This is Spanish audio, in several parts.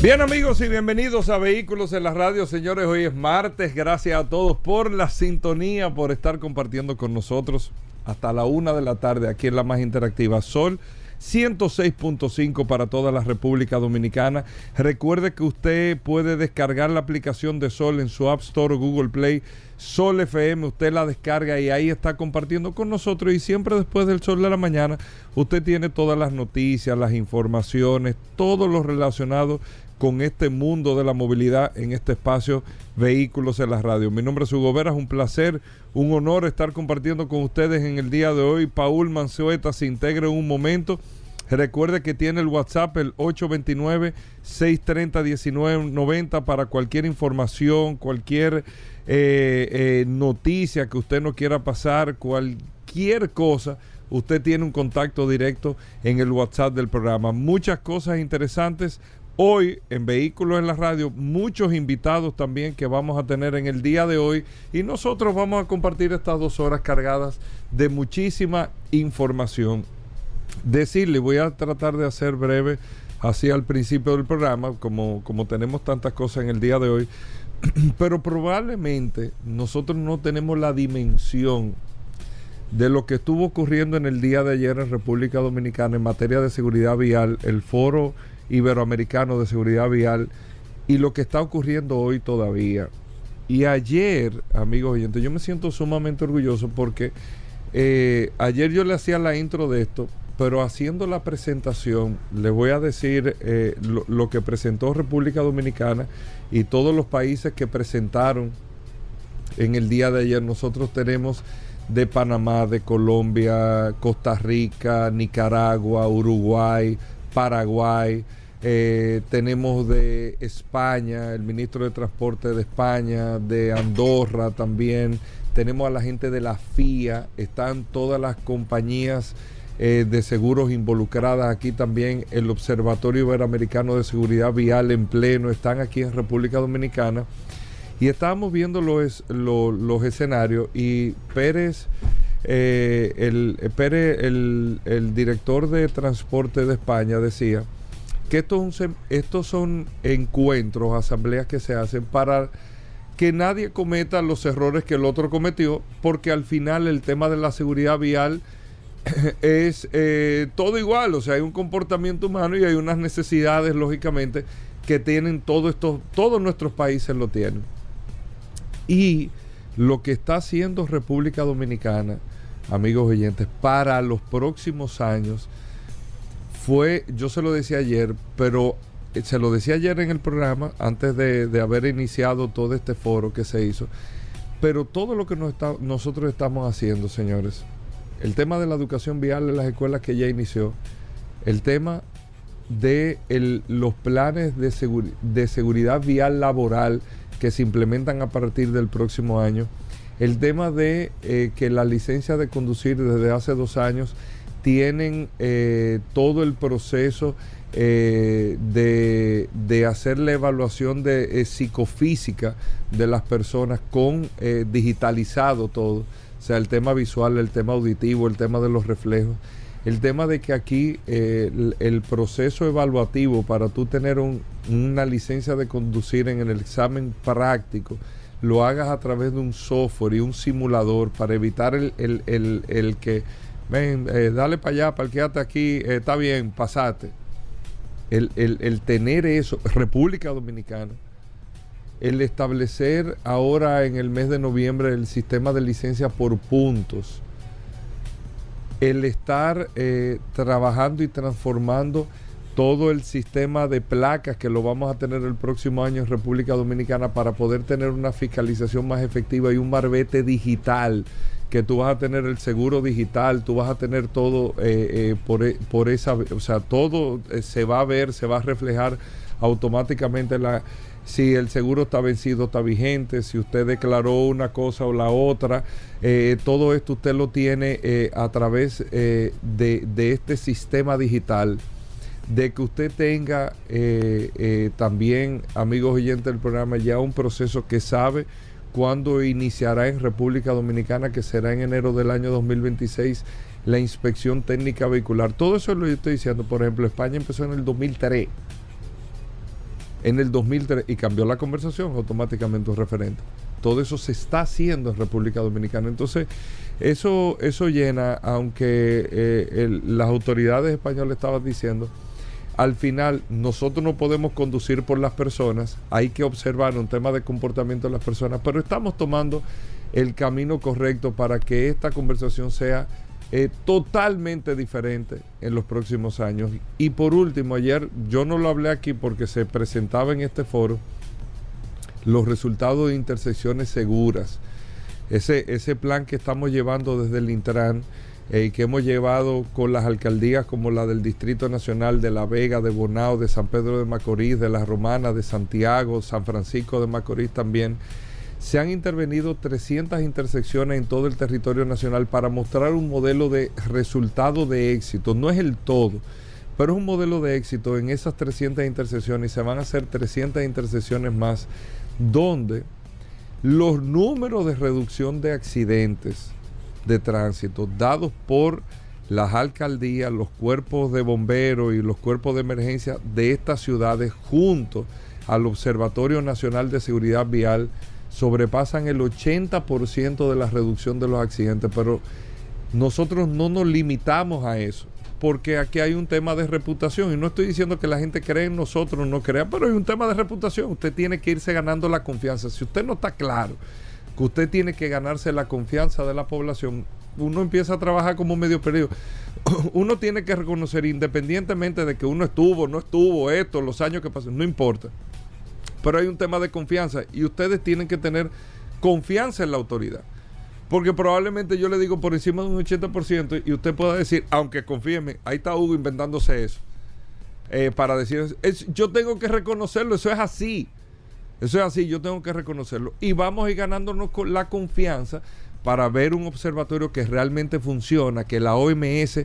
Bien amigos y bienvenidos a Vehículos en la Radio, señores. Hoy es martes. Gracias a todos por la sintonía, por estar compartiendo con nosotros hasta la una de la tarde aquí en la más interactiva Sol 106.5 para toda la República Dominicana. Recuerde que usted puede descargar la aplicación de Sol en su App Store o Google Play. Sol FM, usted la descarga y ahí está compartiendo con nosotros y siempre después del sol de la mañana usted tiene todas las noticias, las informaciones, todo lo relacionado con este mundo de la movilidad en este espacio Vehículos en la Radio. Mi nombre es Hugo Vera, es un placer, un honor estar compartiendo con ustedes en el día de hoy. Paul Manzueta se integra en un momento. Recuerde que tiene el WhatsApp el 829-630-1990 para cualquier información, cualquier eh, eh, noticia que usted no quiera pasar, cualquier cosa. Usted tiene un contacto directo en el WhatsApp del programa. Muchas cosas interesantes Hoy en Vehículos en la Radio, muchos invitados también que vamos a tener en el día de hoy y nosotros vamos a compartir estas dos horas cargadas de muchísima información. Decirle, voy a tratar de hacer breve así al principio del programa, como, como tenemos tantas cosas en el día de hoy, pero probablemente nosotros no tenemos la dimensión de lo que estuvo ocurriendo en el día de ayer en República Dominicana en materia de seguridad vial, el foro Iberoamericano de Seguridad Vial y lo que está ocurriendo hoy todavía. Y ayer, amigos oyentes, yo me siento sumamente orgulloso porque eh, ayer yo le hacía la intro de esto, pero haciendo la presentación, le voy a decir eh, lo, que presentó República Dominicana y todos los países que presentaron en el día de ayer. Nosotros tenemos de Panamá, de Colombia, Costa Rica, Nicaragua, Uruguay, Paraguay, eh, tenemos de España, el ministro de Transporte de España, de Andorra también. Tenemos a la gente de la FIA, están todas las compañías eh, de seguros involucradas aquí también. El Observatorio Iberoamericano de Seguridad Vial en pleno, están aquí en República Dominicana. Y estábamos viendo los, los, escenarios y Pérez, eh, el, Pérez el, el director de transporte de España, decía que estos, estos son encuentros, asambleas que se hacen para que nadie cometa los errores que el otro cometió, porque al final el tema de la seguridad vial es eh, todo igual, o sea, hay un comportamiento humano y hay unas necesidades, lógicamente, que tienen todo esto, todos nuestros países lo tienen. Y lo que está haciendo República Dominicana, amigos oyentes, para los próximos años, fue, yo se lo decía ayer, pero eh, se lo decía ayer en el programa, antes de, haber iniciado todo este foro que se hizo, pero todo lo que nosotros estamos haciendo, señores, el tema de la educación vial en las escuelas que ya inició, el tema de los planes de, de seguridad vial laboral que se implementan a partir del próximo año, el tema de eh, que la licencia de conducir desde hace dos años tienen eh, todo el proceso eh, de, hacer la evaluación de eh, psicofísica de las personas con digitalizado todo, o sea, el tema visual, el tema auditivo, el tema de los reflejos, el tema de que aquí el, proceso evaluativo para tú tener una licencia de conducir en el examen práctico, lo hagas a través de un software y un simulador para evitar el, el que ven, eh, dale para allá, parqueate aquí, eh, está bien, pasate. El, el, tener eso, República Dominicana, el establecer ahora en el mes de noviembre el sistema de licencia por puntos, el estar eh, trabajando y transformando todo el sistema de placas que lo vamos a tener el próximo año en República Dominicana para poder tener una fiscalización más efectiva y un marbete digital que tú vas a tener el seguro digital, tú vas a tener todo eh, eh, por, e, por, esa, o sea, todo eh, se va a ver, se va a reflejar automáticamente la si el seguro está vencido, está vigente, si usted declaró una cosa o la otra, eh, todo esto usted lo tiene a través de, de, este sistema digital, de que usted tenga también, amigos oyentes del programa, ya un proceso que sabe cuándo iniciará en República Dominicana, que será en enero del año 2026 la inspección técnica vehicular. Todo eso es lo que yo estoy diciendo. Por ejemplo, España empezó en el 2003 en el 2003 y cambió la conversación automáticamente un referente. Todo eso se está haciendo en República Dominicana. Entonces, eso, eso llena, aunque eh, las autoridades españolas estaban diciendo, al final nosotros no podemos conducir por las personas, hay que observar un tema de comportamiento de las personas, pero estamos tomando el camino correcto para que esta conversación sea eh, totalmente diferente en los próximos años. Y por último, ayer yo no lo hablé aquí porque se presentaba en este foro los resultados de intersecciones seguras. Ese, ese plan que estamos llevando desde el Intran eh, que hemos llevado con las alcaldías como la del Distrito Nacional de La Vega, de Bonao, de San Pedro de Macorís, de La Romana, de Santiago, San Francisco de Macorís también se han intervenido 300 intersecciones en todo el territorio nacional para mostrar un modelo de resultado de éxito. No es el todo, pero es un modelo de éxito en esas 300 intersecciones y se van a hacer 300 intersecciones más donde los números de reducción de accidentes de tránsito dados por las alcaldías, los cuerpos de bomberos y los cuerpos de emergencia de estas ciudades junto al Observatorio Nacional de Seguridad Vial sobrepasan el 80% de la reducción de los accidentes, pero nosotros no nos limitamos a eso, porque aquí hay un tema de reputación. Y no estoy diciendo que la gente cree en nosotros no crea, pero hay un tema de reputación, usted tiene que irse ganando la confianza. Si usted no está claro que usted tiene que ganarse la confianza de la población, uno empieza a trabajar como medio periodo. Uno tiene que reconocer, independientemente de que uno estuvo, no estuvo, esto, los años que pasan, no importa pero hay un tema de confianza y ustedes tienen que tener confianza en la autoridad. Porque probablemente yo le digo por encima de un 80% y usted pueda decir, aunque confíeme, ahí está Hugo inventándose eso. Eh, para decir, yo tengo que reconocerlo, eso es así. Eso es así, yo tengo que reconocerlo. Y vamos a ir ganándonos la confianza para ver un observatorio que realmente funciona, que la OMS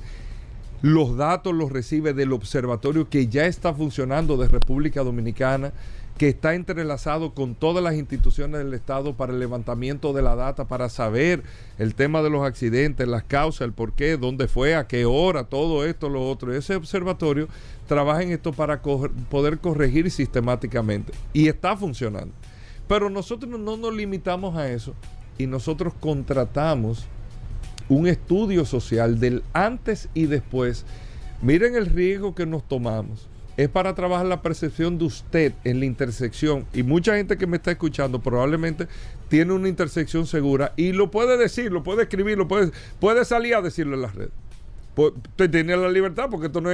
los datos los recibe del observatorio que ya está funcionando de República Dominicana que está entrelazado con todas las instituciones del Estado para el levantamiento de la data, para saber el tema de los accidentes, las causas, el por qué, dónde fue, a qué hora, todo esto, lo otro. Ese observatorio trabaja en esto para poder corregir sistemáticamente y está funcionando. Pero nosotros no nos limitamos a eso y nosotros contratamos un estudio social del antes y después. Miren el riesgo que nos tomamos es para trabajar la percepción de usted en la intersección. Y mucha gente que me está escuchando probablemente tiene una intersección segura y lo puede decir, lo puede escribir, lo puede, salir a decirlo en las redes. Pues, usted tiene la libertad porque esto no,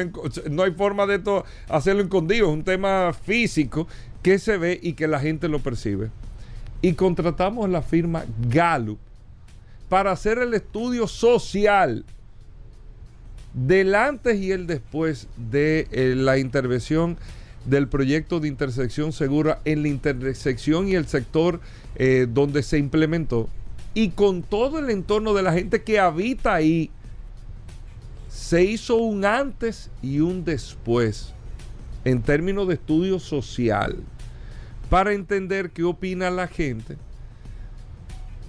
no hay forma de esto hacerlo escondido, es un tema físico que se ve y que la gente lo percibe. Y contratamos la firma Gallup para hacer el estudio social del antes y el después de eh, la intervención del proyecto de intersección segura en la intersección y el sector eh, donde se implementó. Y con todo el entorno de la gente que habita ahí, se hizo un antes y un después en términos de estudio social. Para entender qué opina la gente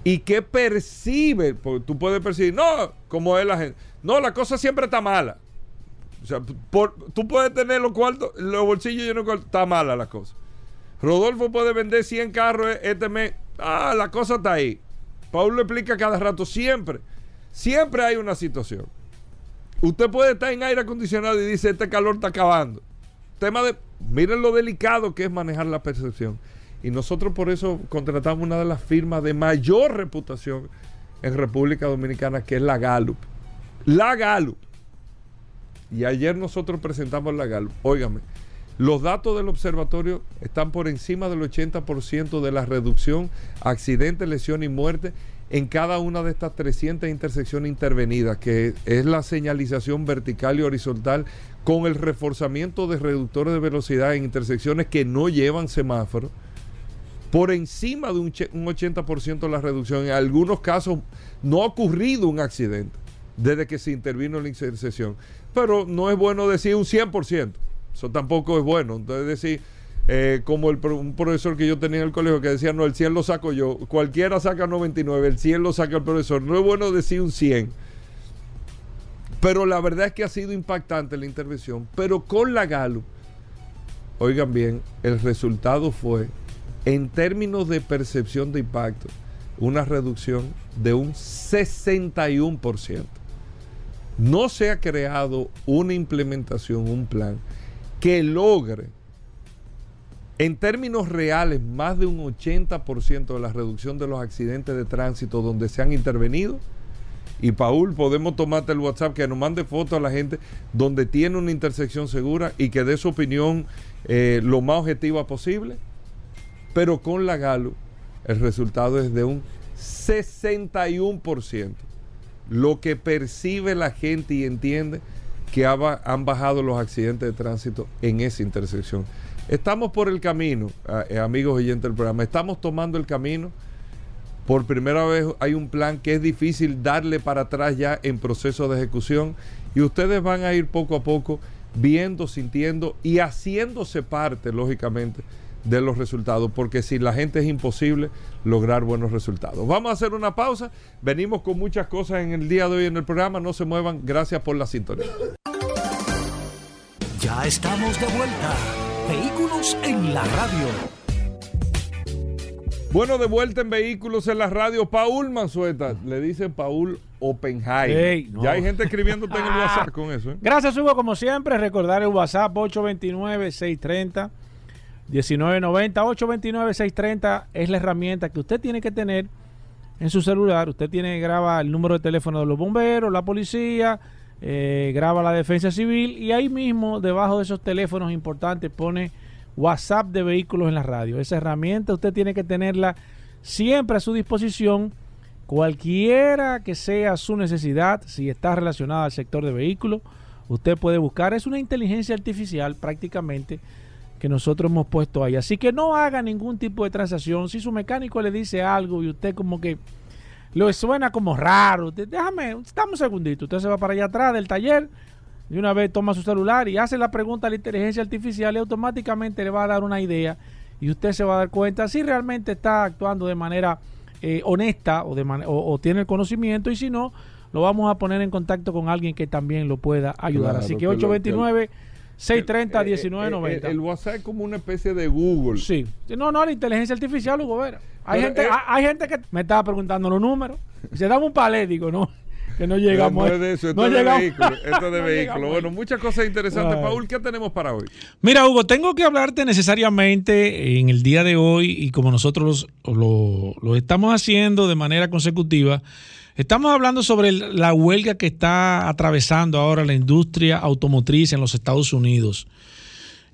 y qué percibe, porque tú puedes percibir, no, como es la gente no, la cosa siempre está mala. O sea, tú puedes tener los cuartos, los bolsillos llenos de cuartos, está mala la cosa. Rodolfo puede vender 100 carros e-, este mes. Ah, la cosa está ahí. Paulo explica cada rato, siempre, siempre hay una situación. Usted puede estar en aire acondicionado y dice, este calor está acabando. Tema de, miren lo delicado que es manejar la percepción. Y nosotros por eso contratamos una de las firmas de mayor reputación en República Dominicana, que es la Gallup. La Gallup. Y ayer nosotros presentamos la Gallup. Óigame, los datos del observatorio están por encima del 80% de la reducción, accidentes, lesión y muerte en cada una de estas 300 intersecciones intervenidas, que es la señalización vertical y horizontal con el reforzamiento de reductores de velocidad en intersecciones que no llevan semáforo por encima de un, che- un 80% la reducción. En algunos casos no ha ocurrido un accidente desde que se intervino la intersección. Pero no es bueno decir un 100%. Eso tampoco es bueno. Entonces decir, eh, como un profesor que yo tenía en el colegio que decía, no, el 100 lo saco yo. Cualquiera saca 99, el 100 lo saca el profesor. No es bueno decir un 100. Pero la verdad es que ha sido impactante la intervención. Pero con la Gallup, oigan bien, el resultado fue, en términos de percepción de impacto, una reducción de un 61%. No se ha creado una implementación, un plan que logre, en términos reales, más de un 80% de la reducción de los accidentes de tránsito donde se han intervenido. Y Paul, podemos tomarte el WhatsApp que nos mande fotos a la gente donde tiene una intersección segura y que dé su opinión eh, lo más objetiva posible. Pero con la Galo, el resultado es de un 61%. Lo que percibe la gente y entiende que ha han bajado los accidentes de tránsito en esa intersección. Estamos por el camino, eh, amigos oyentes del programa, estamos tomando el camino. Por primera vez hay un plan que es difícil darle para atrás ya en proceso de ejecución y ustedes van a ir poco a poco viendo, sintiendo y haciéndose parte, lógicamente, de los resultados, porque sin la gente es imposible lograr buenos resultados. Vamos a hacer una pausa, venimos con muchas cosas en el día de hoy en el programa, no se muevan, gracias por la sintonía. Ya estamos de vuelta. Vehículos en la radio. Bueno, de vuelta en Vehículos en la Radio, Paul Manzueta, le dice Paul Oppenheimer. Ey, no. Ya hay gente escribiéndote en el WhatsApp con eso. ¿eh? Gracias, Hugo. Como siempre, recordar el WhatsApp 829-630-1990. 829-630 es la herramienta que usted tiene que tener en su celular. Usted tiene graba el número de teléfono de los bomberos, la policía, eh, graba la defensa civil y ahí mismo, debajo de esos teléfonos importantes, pone WhatsApp de vehículos en la radio. Esa herramienta usted tiene que tenerla siempre a su disposición cualquiera que sea su necesidad, si está relacionada al sector de vehículos, usted puede buscar. Es una inteligencia artificial prácticamente que nosotros hemos puesto ahí. Así que no haga ningún tipo de transacción. Si su mecánico le dice algo y usted como que lo suena como raro, usted, déjame, dame un segundito. Usted se va para allá atrás del taller, de una vez toma su celular y hace la pregunta a la inteligencia artificial y automáticamente le va a dar una idea y usted se va a dar cuenta si realmente está actuando de manera eh, honesta o, de man- o, o tiene el conocimiento y si no, lo vamos a poner en contacto con alguien que también lo pueda ayudar. Claro, Así que que lo- 829 630 Eh, eh, eh, 1990. El, WhatsApp es como una especie de Google. Sí. No, no, la inteligencia artificial, Hugo Vera. Hay, Pero, gente, eh, hay, hay gente que me estaba preguntando los números. Se dame un palé, digo, no, que no llegamos. no a- es de eso, esto no es de llegamos- vehículo. Esto es de no vehículo. llegamos Bueno, muchas cosas interesantes. Paul, ¿qué tenemos para hoy? Mira, Hugo, tengo que hablarte necesariamente en el día de hoy y como nosotros lo, lo estamos haciendo de manera consecutiva, estamos hablando sobre la huelga que está atravesando ahora la industria automotriz en los Estados Unidos.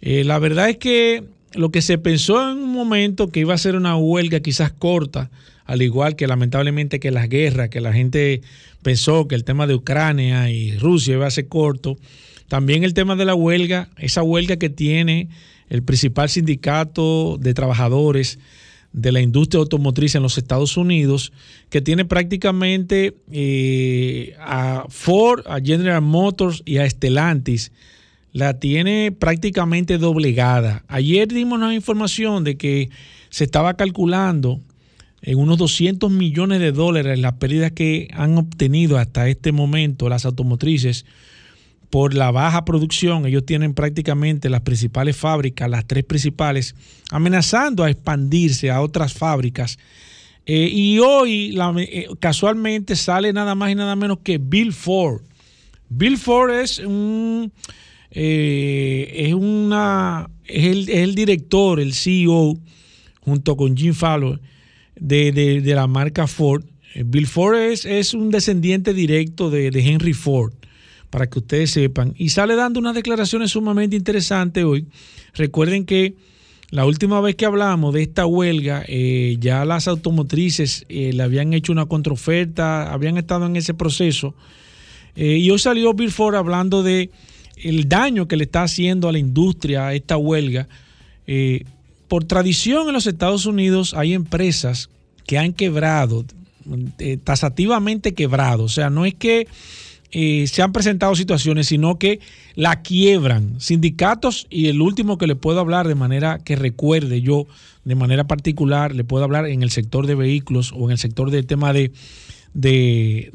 Eh, la verdad es que lo que se pensó en un momento que iba a ser una huelga quizás corta, al igual que lamentablemente que las guerras, que la gente pensó que el tema de Ucrania y Rusia iba a ser corto, también el tema de la huelga, esa huelga que tiene el principal sindicato de trabajadores de la industria automotriz en los Estados Unidos, que tiene prácticamente eh, a Ford, a General Motors y a Stellantis, la tiene prácticamente doblegada. Ayer dimos una información de que se estaba calculando en unos 200 millones de dólares las pérdidas que han obtenido hasta este momento las automotrices por la baja producción. Ellos tienen prácticamente las principales fábricas, las tres principales, amenazando a expandirse a otras fábricas. Eh, y hoy eh, casualmente sale nada más y nada menos que Bill Ford. Bill Ford es un eh, es una es el, director, el CEO, junto con Jim Fowler, de, de- la marca Ford. Eh, Bill Ford es, es un descendiente directo de Henry Ford, para que ustedes sepan. Y sale dando unas declaraciones sumamente interesantes hoy. Recuerden que la última vez que hablamos de esta huelga, eh, ya las automotrices eh, le habían hecho una contraoferta, habían estado en ese proceso. Eh, y hoy salió Bill Ford hablando de el daño que le está haciendo a la industria esta huelga. Por tradición en los Estados Unidos hay empresas que han quebrado, tasativamente quebrado. O sea, no es que eh, se han presentado situaciones, sino que la quiebran. Sindicatos, y el último que le puedo hablar de manera que recuerde yo, de manera particular, le puedo hablar en el sector de vehículos o en el sector del tema de, de,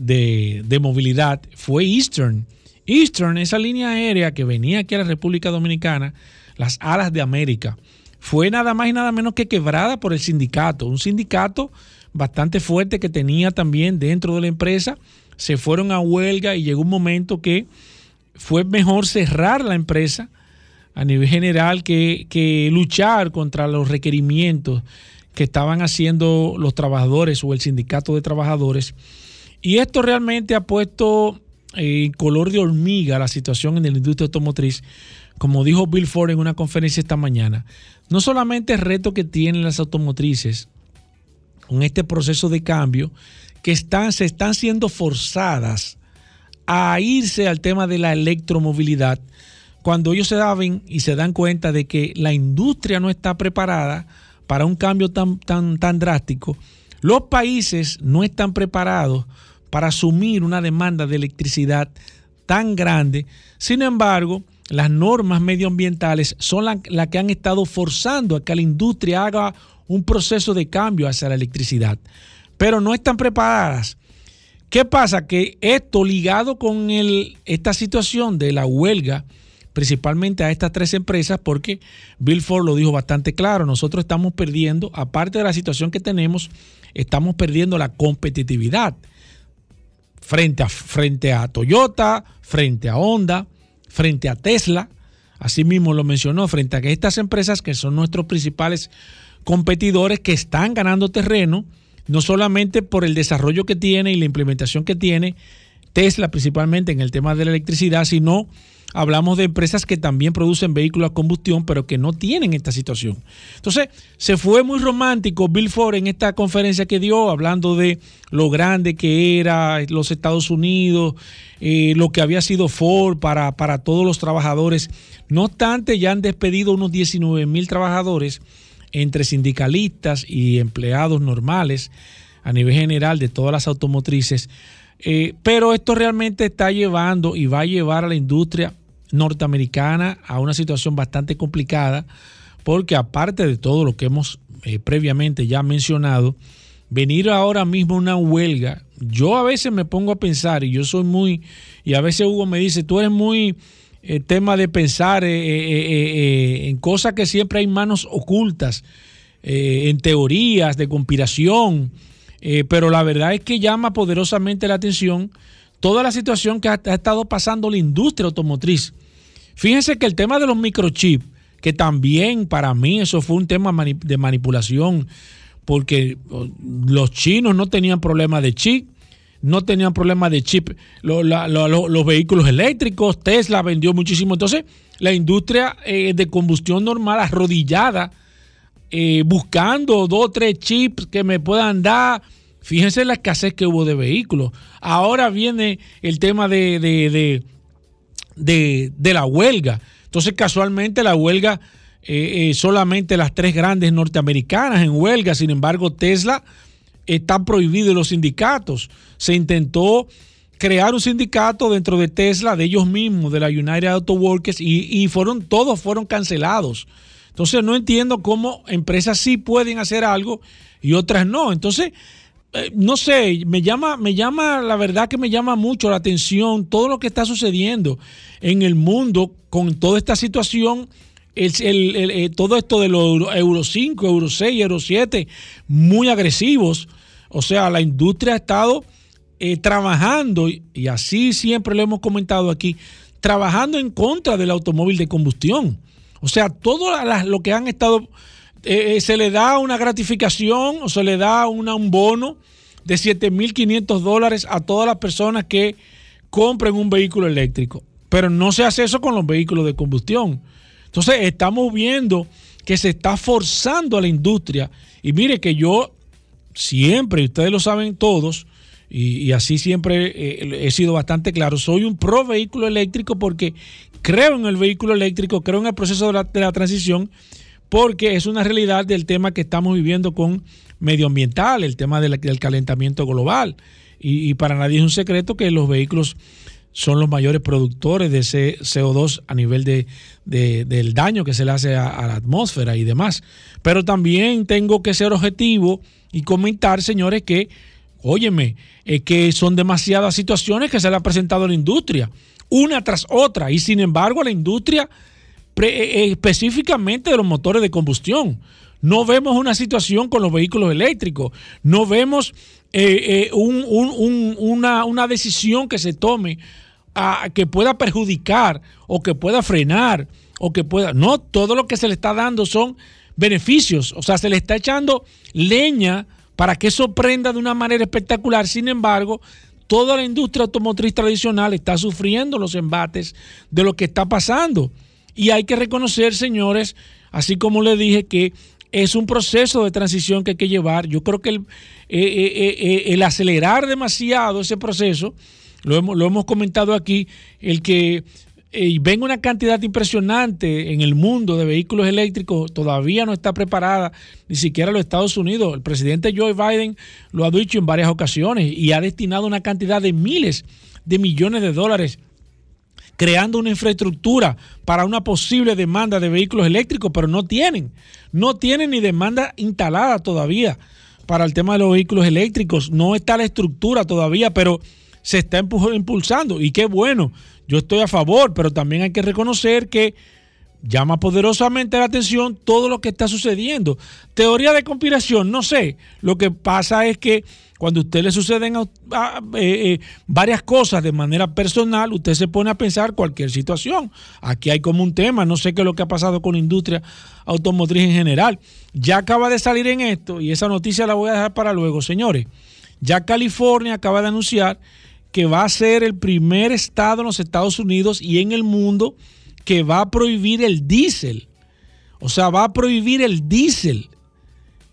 de movilidad, fue Eastern. Eastern, esa línea aérea que venía aquí a la República Dominicana, las alas de América, fue nada más y nada menos que quebrada por el sindicato. Un sindicato bastante fuerte que tenía también dentro de la empresa se fueron a huelga y llegó un momento que fue mejor cerrar la empresa a nivel general que, luchar contra los requerimientos que estaban haciendo los trabajadores o el sindicato de trabajadores. Y esto realmente ha puesto eh, color de hormiga la situación en la industria automotriz, como dijo Bill Ford en una conferencia esta mañana. No solamente el reto que tienen las automotrices con este proceso de cambio, que están, se están siendo forzadas a irse al tema de la electromovilidad cuando ellos se dan y se dan cuenta de que la industria no está preparada para un cambio tan, tan, tan drástico, los países no están preparados para asumir una demanda de electricidad tan grande. Sin embargo, las normas medioambientales son las que han estado forzando a que la industria haga un proceso de cambio hacia la electricidad pero no están preparadas. ¿Qué pasa? Que esto ligado con esta situación de la huelga, principalmente a estas tres empresas, porque Bill Ford lo dijo bastante claro, nosotros estamos perdiendo, aparte de la situación que tenemos, estamos perdiendo la competitividad frente a, frente a Toyota, frente a Honda, frente a Tesla, así mismo lo mencionó, frente a estas empresas que son nuestros principales competidores que están ganando terreno no solamente por el desarrollo que tiene y la implementación que tiene Tesla principalmente en el tema de la electricidad, sino hablamos de empresas que también producen vehículos a combustión, pero que no tienen esta situación. Entonces, se fue muy romántico Bill Ford en esta conferencia que dio, hablando de lo grande que era los Estados Unidos, eh, lo que había sido Ford para, para todos los trabajadores. No obstante, ya han despedido unos 19 mil trabajadores entre sindicalistas y empleados normales a nivel general de todas las automotrices. Eh, pero esto realmente está llevando y va a llevar a la industria norteamericana a una situación bastante complicada, porque aparte de todo lo que hemos eh, previamente ya mencionado, venir ahora mismo una huelga, yo a veces me pongo a pensar, y yo soy muy, y a veces Hugo me dice, tú eres muy el eh, tema de pensar eh, eh, en cosas que siempre hay manos ocultas, en teorías de conspiración, pero la verdad es que llama poderosamente la atención toda la situación que ha, estado pasando la industria automotriz. Fíjense que el tema de los microchips, que también para mí eso fue un tema de manipulación, porque oh, los chinos no tenían problema de chip, no tenían problemas de chip los vehículos eléctricos, Tesla vendió muchísimo. Entonces, la industria eh, de combustión normal arrodillada, eh, buscando dos o tres chips que me puedan dar. Fíjense la escasez que hubo de vehículos. Ahora viene el tema de, de, de, de la huelga. Entonces, casualmente la huelga, eh, solamente las tres grandes norteamericanas en huelga, sin embargo, Tesla está prohibido los sindicatos. Se intentó crear un sindicato dentro de Tesla, de ellos mismos, de la United Auto Workers, y, fueron, todos fueron cancelados. Entonces no entiendo cómo empresas sí pueden hacer algo y otras no. Entonces, eh, no sé, me llama, me llama, la verdad que me llama mucho la atención todo lo que está sucediendo en el mundo con toda esta situación el, eh, todo esto de los Euro 5, Euro 6, Euro 7, muy agresivos. O sea, la industria ha estado eh, trabajando, y así siempre lo hemos comentado aquí, trabajando en contra del automóvil de combustión. O sea, todo lo que han estado, eh, se le da una gratificación o se le da un bono de 7.500 dólares a todas las personas que compren un vehículo eléctrico. Pero no se hace eso con los vehículos de combustión. Entonces estamos viendo que se está forzando a la industria. Y mire que yo siempre, y ustedes lo saben todos, y, así siempre eh, he sido bastante claro, soy un pro vehículo eléctrico porque creo en el vehículo eléctrico, creo en el proceso de la, transición, porque es una realidad del tema que estamos viviendo con medioambiental, el tema del, calentamiento global. Y, para nadie es un secreto que los vehículos son los mayores productores de ese CO2 a nivel de, del daño que se le hace a, la atmósfera y demás. Pero también tengo que ser objetivo y comentar, señores, que, óyeme, que son demasiadas situaciones que se le ha presentado a la industria, una tras otra, y sin embargo la industria específicamente de los motores de combustión. No vemos una situación con los vehículos eléctricos, no vemos eh, una, decisión que se tome que pueda perjudicar o que pueda frenar o que pueda... No, todo lo que se le está dando son beneficios, o sea, se le está echando leña para que eso prenda de una manera espectacular. Sin embargo, toda la industria automotriz tradicional está sufriendo los embates de lo que está pasando. Y hay que reconocer, señores, así como le dije, que es un proceso de transición que hay que llevar. Yo creo que el, eh, eh, eh, el acelerar demasiado ese proceso, lo hemos, lo hemos comentado aquí, el que venga una cantidad impresionante en el mundo de vehículos eléctricos, todavía no está preparada ni siquiera los Estados Unidos. El presidente Joe Biden lo ha dicho en varias ocasiones y ha destinado una cantidad de miles de millones de dólares creando una infraestructura para una posible demanda de vehículos eléctricos, pero no tienen, no tienen ni demanda instalada todavía para el tema de los vehículos eléctricos, no está la estructura todavía, pero se está impulsando. Y qué bueno, yo estoy a favor, pero también hay que reconocer que llama poderosamente la atención todo lo que está sucediendo. Teoría de conspiración, no sé, lo que pasa es que cuando a usted le suceden eh, eh, varias cosas de manera personal, usted se pone a pensar cualquier situación. Aquí hay como un tema, no sé qué es lo que ha pasado con la industria automotriz en general. Ya acaba de salir en esto y esa noticia la voy a dejar para luego, señores. Ya California acaba de anunciar que va a ser el primer estado en los Estados Unidos y en el mundo que va a prohibir el diésel. O sea, va a prohibir el diésel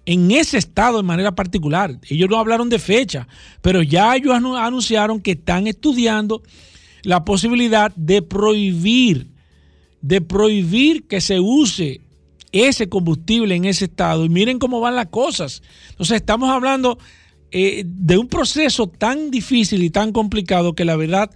en ese estado de manera particular. Ellos no hablaron de fecha, pero ya ellos anunciaron que están estudiando la posibilidad de prohibir, de prohibir que se use ese combustible en ese estado. Y miren cómo van las cosas. Entonces estamos hablando eh, de un proceso tan difícil y tan complicado que la verdad,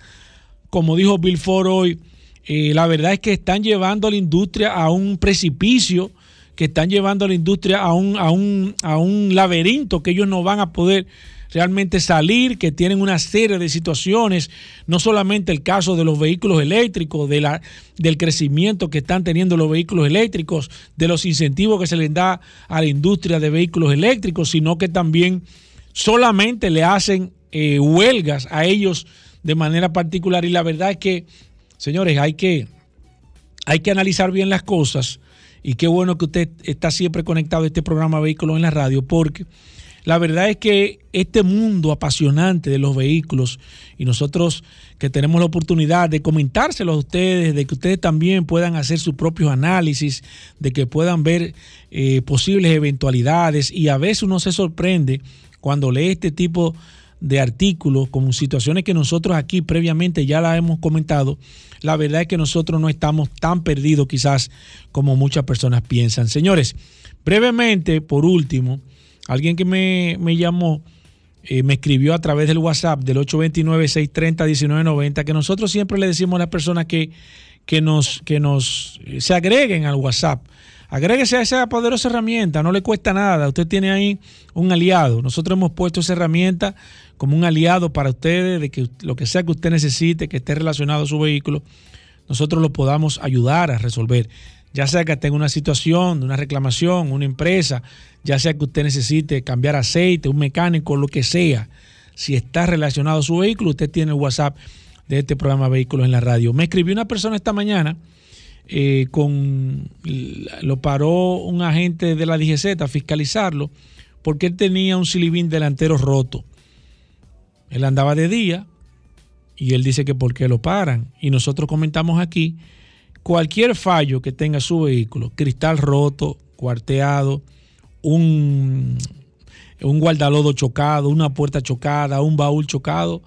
como dijo Bill Ford hoy, la verdad es que están llevando a la industria a un precipicio que están llevando a la industria a un, a un, a un laberinto que ellos no van a poder realmente salir, que tienen una serie de situaciones, no solamente el caso de los vehículos eléctricos, de la, del crecimiento que están teniendo los vehículos eléctricos, de los incentivos que se les da a la industria de vehículos eléctricos, sino que también solamente le hacen eh, huelgas a ellos de manera particular. Y la verdad es que, señores, hay que, hay que analizar bien las cosas y qué bueno que usted está siempre conectado a este programa Vehículos en la Radio, porque la verdad es que este mundo apasionante de los vehículos y nosotros que tenemos la oportunidad de comentárselo a ustedes, de que ustedes también puedan hacer sus propios análisis, de que puedan ver eh, posibles eventualidades y a veces uno se sorprende cuando lee este tipo de artículos como situaciones que nosotros aquí previamente ya la hemos comentado la verdad es que nosotros no estamos tan perdidos quizás como muchas personas piensan. Señores, brevemente, por último, alguien que me, llamó, eh, me escribió a través del WhatsApp del 829-630-1990, que nosotros siempre le decimos a las personas que, que, nos, que nos eh, se agreguen al WhatsApp. Agréguese a esa poderosa herramienta, no le cuesta nada. Usted tiene ahí un aliado. Nosotros hemos puesto esa herramienta como un aliado para ustedes, de que lo que sea que usted necesite, que esté relacionado a su vehículo, nosotros lo podamos ayudar a resolver. Ya sea que tenga una situación, una reclamación, una empresa, ya sea que usted necesite cambiar aceite, un mecánico, lo que sea. Si está relacionado a su vehículo, usted tiene el WhatsApp de este programa Vehículos en la Radio. Me escribió una persona esta mañana eh, con lo paró un agente de la DGZ a fiscalizarlo porque él tenía un silibín delantero roto. Él andaba de día y él dice que por qué lo paran. Y nosotros comentamos aquí, cualquier fallo que tenga su vehículo, cristal roto, cuarteado, un, un guardalodo chocado, una puerta chocada, un baúl chocado,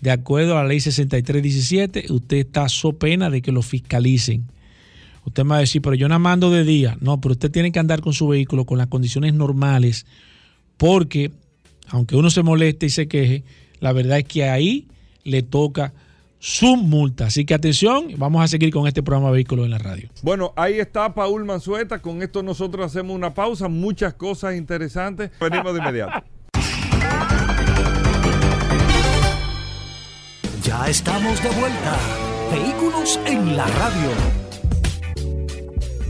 de acuerdo a la ley 6317, usted está so pena de que lo fiscalicen. Usted me va a decir, pero yo no mando de día. No, pero usted tiene que andar con su vehículo con las condiciones normales, porque aunque uno se moleste y se queje, la verdad es que ahí le toca su multa. Así que atención, vamos a seguir con este programa Vehículos en la Radio. Bueno, ahí está Paul Manzueta. Con esto nosotros hacemos una pausa. Muchas cosas interesantes. Venimos de inmediato. Ya estamos de vuelta. Vehículos en la radio.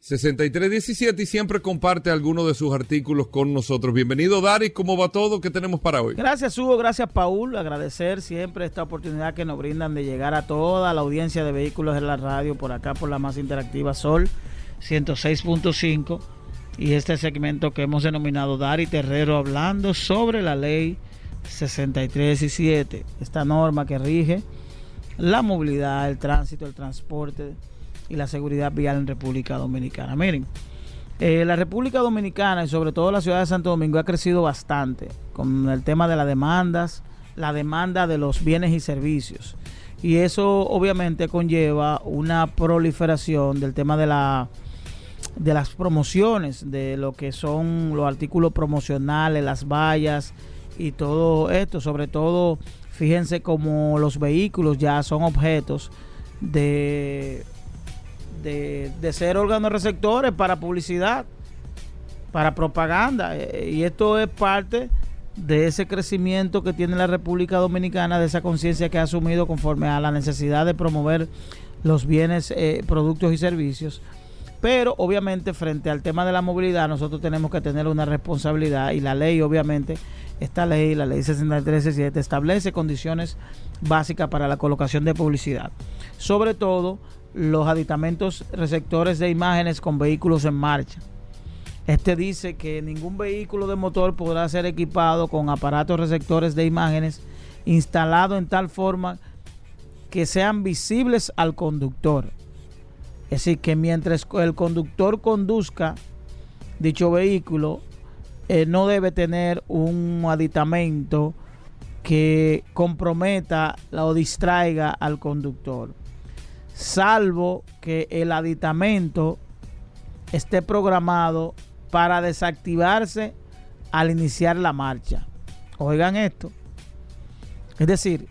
6317 y siempre comparte algunos de sus artículos con nosotros. Bienvenido, Dari. ¿Cómo va todo? ¿Qué tenemos para hoy? Gracias, Hugo. Gracias, Paul. Agradecer siempre esta oportunidad que nos brindan de llegar a toda la audiencia de vehículos en la radio por acá, por la más interactiva Sol 106.5 y este segmento que hemos denominado Dari Terrero hablando sobre la ley 6317, esta norma que rige la movilidad, el tránsito, el transporte y la seguridad vial en República Dominicana. Miren, eh, la República Dominicana y sobre todo la ciudad de Santo Domingo ha crecido bastante con el tema de las demandas, la demanda de los bienes y servicios. Y eso obviamente conlleva una proliferación del tema de la de las promociones, de lo que son los artículos promocionales, las vallas y todo esto, sobre todo fíjense como los vehículos ya son objetos de de, ser órganos receptores para publicidad, para propaganda. Eh, y esto es parte de ese crecimiento que tiene la República Dominicana, de esa conciencia que ha asumido conforme a la necesidad de promover los bienes, eh, productos y servicios. Pero obviamente frente al tema de la movilidad nosotros tenemos que tener una responsabilidad y la ley obviamente, esta ley, la ley 6317, establece condiciones básicas para la colocación de publicidad. Sobre todo los aditamentos receptores de imágenes con vehículos en marcha. Este dice que ningún vehículo de motor podrá ser equipado con aparatos receptores de imágenes instalados en tal forma que sean visibles al conductor. Es decir, que mientras el conductor conduzca dicho vehículo, eh, no debe tener un aditamento que comprometa o distraiga al conductor salvo que el aditamento esté programado para desactivarse al iniciar la marcha. Oigan esto. Es decir,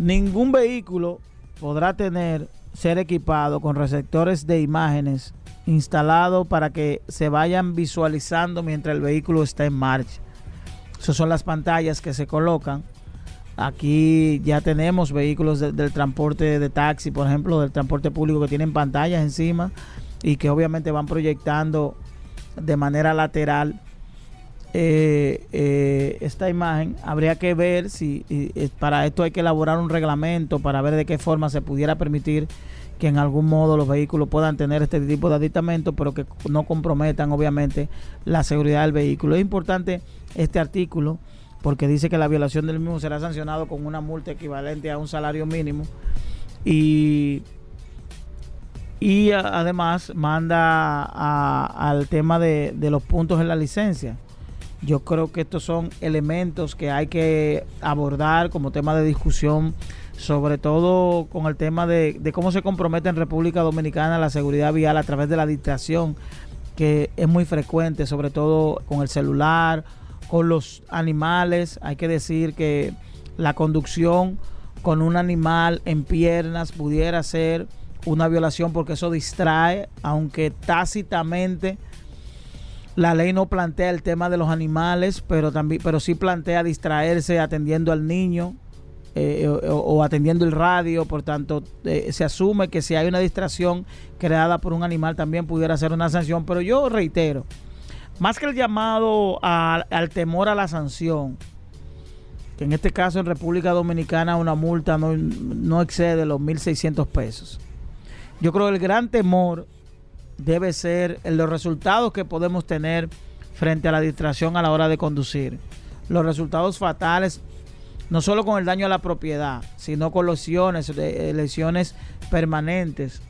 ningún vehículo podrá tener ser equipado con receptores de imágenes instalados para que se vayan visualizando mientras el vehículo está en marcha. Esas son las pantallas que se colocan Aquí ya tenemos vehículos del transporte de taxi, por ejemplo, del transporte público que tienen pantallas encima y que obviamente van proyectando de manera lateral eh, eh, esta imagen. Habría que ver si para esto hay que elaborar un reglamento para ver de qué forma se pudiera permitir que en algún modo los vehículos puedan tener este tipo de aditamento, pero que no comprometan obviamente la seguridad del vehículo. Es importante este artículo porque dice que la violación del mismo será sancionado con una multa equivalente a un salario mínimo y y además manda al tema de, los puntos en la licencia. Yo creo que estos son elementos que hay que abordar como tema de discusión, sobre todo con el tema de, de cómo se compromete en República Dominicana la seguridad vial a través de la distracción, que es muy frecuente, sobre todo con el celular con los animales. Hay que decir que la conducción con un animal en piernas pudiera ser una violación porque eso distrae, aunque tácitamente la ley no plantea el tema de los animales, pero también, pero sí plantea distraerse atendiendo al niño eh, o, atendiendo el radio. Por tanto, eh, se asume que si hay una distracción creada por un animal también pudiera ser una sanción. Pero yo reitero, más que el llamado al temor a la sanción, que en este caso en República Dominicana una multa no, excede los 1.600 pesos. Yo creo que el gran temor debe ser los resultados que podemos tener frente a la distracción a la hora de conducir. Los resultados fatales no solo con el daño a la propiedad, sino con lesiones, eh, lesiones permanentes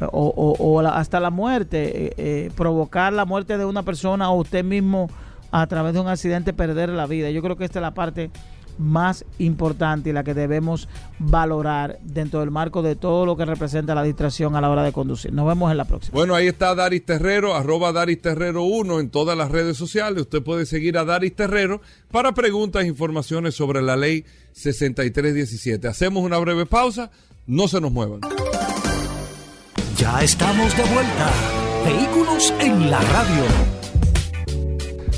o, hasta la muerte, eh, eh, provocar la muerte de una persona o usted mismo a través de un accidente perder la vida. Yo creo que esta es la parte más importante y la que debemos valorar dentro del marco de todo lo que representa la distracción a la hora de conducir. Nos vemos en la próxima. Bueno, ahí está Daris Terrero, arroba Daris Terrero 1 en todas las redes sociales. Usted puede seguir a Daris Terrero para preguntas e informaciones sobre la ley 6317. Hacemos una breve pausa, no se nos muevan. Ya estamos de vuelta. Vehículos en la radio.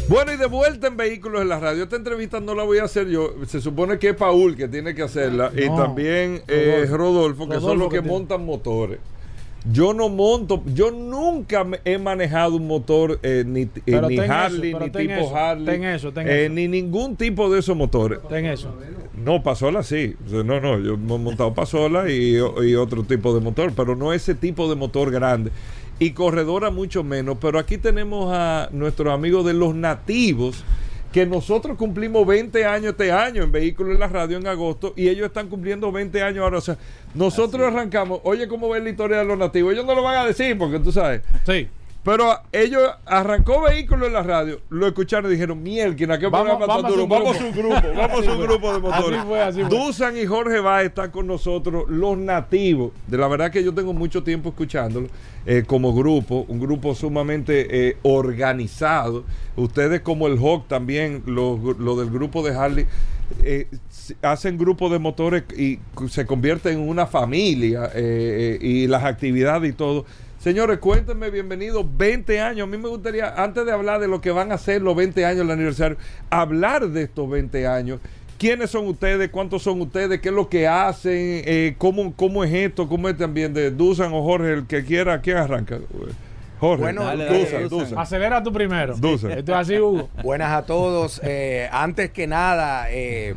Bueno, y de vuelta en Vehículos en la radio. Esta entrevista no la voy a hacer yo. Se supone que es Paul que tiene que hacerla. y también eh, Rodolfo, que son los que, montan motores. Yo no monto, yo nunca he manejado un motor eh, ni, eh, ni Harley, ni tipo Harley, ni ningún tipo de esos motores. Ten eso. No, Pasola sí. No, no, yo he montado Pasola y, y otro tipo de motor, pero no ese tipo de motor grande. Y corredora mucho menos. Pero aquí tenemos a nuestros amigos de los nativos que nosotros cumplimos 20 años este año en Vehículos en la Radio en agosto y ellos están cumpliendo 20 años ahora. O sea, nosotros arrancamos, oye, ¿cómo ven la historia de los nativos? Ellos no lo van a decir porque tú sabes. Sí. Pero ellos arrancó vehículo en la radio, lo escucharon y dijeron, mierda, ¿qué vamos, vamos, duro? vamos a un grupo, vamos a un grupo de motores. Así fue, así fue. Dusan y Jorge va a estar con nosotros, los nativos. De la verdad que yo tengo mucho tiempo escuchándolo eh, como grupo, un grupo sumamente eh, organizado. Ustedes como el Hawk también, lo, del grupo de Harley, eh, hacen grupos de motores y se convierten en una familia y las actividades y todo Señores, cuéntenme, bienvenidos, 20 años. A mí me gustaría, antes de hablar de lo que van a ser los 20 años del aniversario, hablar de estos 20 años. ¿Quiénes son ustedes? ¿Cuántos son ustedes? ¿Qué es lo que hacen? Eh, ¿cómo, ¿Cómo es esto? ¿Cómo es también de Dusan o Jorge? El que quiera, ¿quién arranca? Jorge, bueno, Dusan, Acelera tú primero. Dusan. Esto es así, Hugo. Buenas a todos. Eh, antes que nada, eh,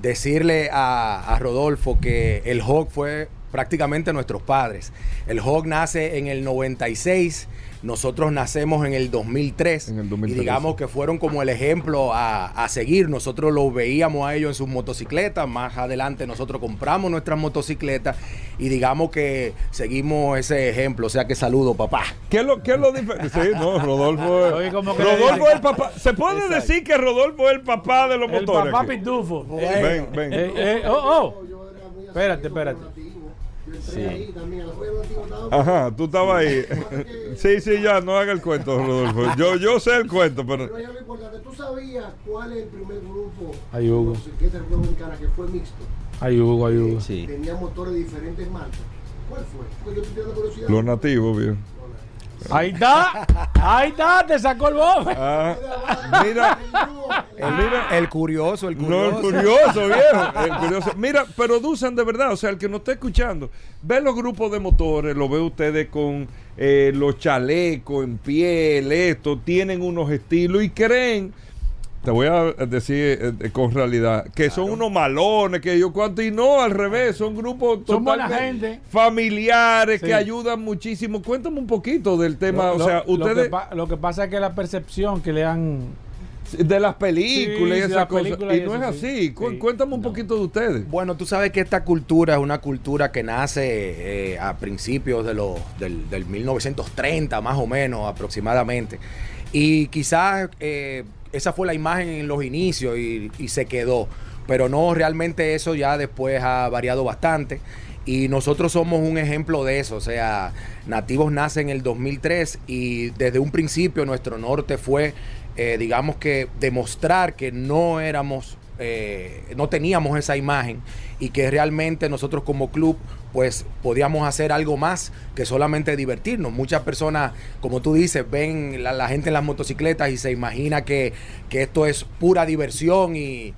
decirle a, a Rodolfo que el Hawk fue prácticamente nuestros padres. El Hawk nace en el 96, nosotros nacemos en el 2003, y digamos que fueron como el ejemplo a, seguir. Nosotros lo veíamos a ellos en sus motocicletas, más adelante nosotros compramos nuestras motocicletas y digamos que seguimos ese ejemplo. O sea que saludo, papá. ¿Qué es lo, qué es lo diferente? Sí, no, Rodolfo. Rodolfo es el papá. ¿Se puede decir que Rodolfo es el papá de los motores? El papá Pitufo. ven, ven. Eh, eh, oh, oh. Espérate, espérate. Sí. Ajá, tú estabas ahí. sí, sí, ya, no haga el cuento, Rodolfo. Yo, yo sé el cuento, pero. ¿Tú sabías cuál es el primer grupo Ay, Hugo. dominicana que fue mixto? Ay, Hugo, ay, Hugo. Sí. Tenía motores de diferentes marcas. ¿Cuál fue? Yo estoy curiosidad. Los nativos, bien. Ahí está, ahí está, te sacó el bofe. Ah, mira, el, curioso, el curioso. No, el curioso, viejo. El curioso. Mira, pero Dusan de verdad, o sea, el que no está escuchando, ve los grupos de motores, lo ve ustedes con eh, los chalecos en piel, esto, tienen unos estilos y creen te voy a decir eh, con realidad que son unos malones, que yo cuánto, y no, al revés, son grupos totalmente familiares que ayudan muchísimo. Cuéntame un poquito del tema, o sea, ustedes... Lo que, pasa es que la percepción que le han... De las películas y esas cosas. Y, no es así. Cuéntame un poquito de ustedes. Bueno, tú sabes que esta cultura es una cultura que nace eh, a principios de los, del, del 1930, más o menos aproximadamente. Y quizás eh, esa fue la imagen en los inicios y, se quedó. Pero no, realmente eso ya después ha variado bastante. Y nosotros somos un ejemplo de eso. O sea, Nativos nace en el 2003 y desde un principio nuestro norte fue, eh, digamos que, demostrar que no éramos, eh, no teníamos esa imagen y que realmente nosotros como club pues podíamos hacer algo más que solamente divertirnos. Muchas personas, como tú dices, ven la, gente en las motocicletas y se imagina que, esto es pura diversión y,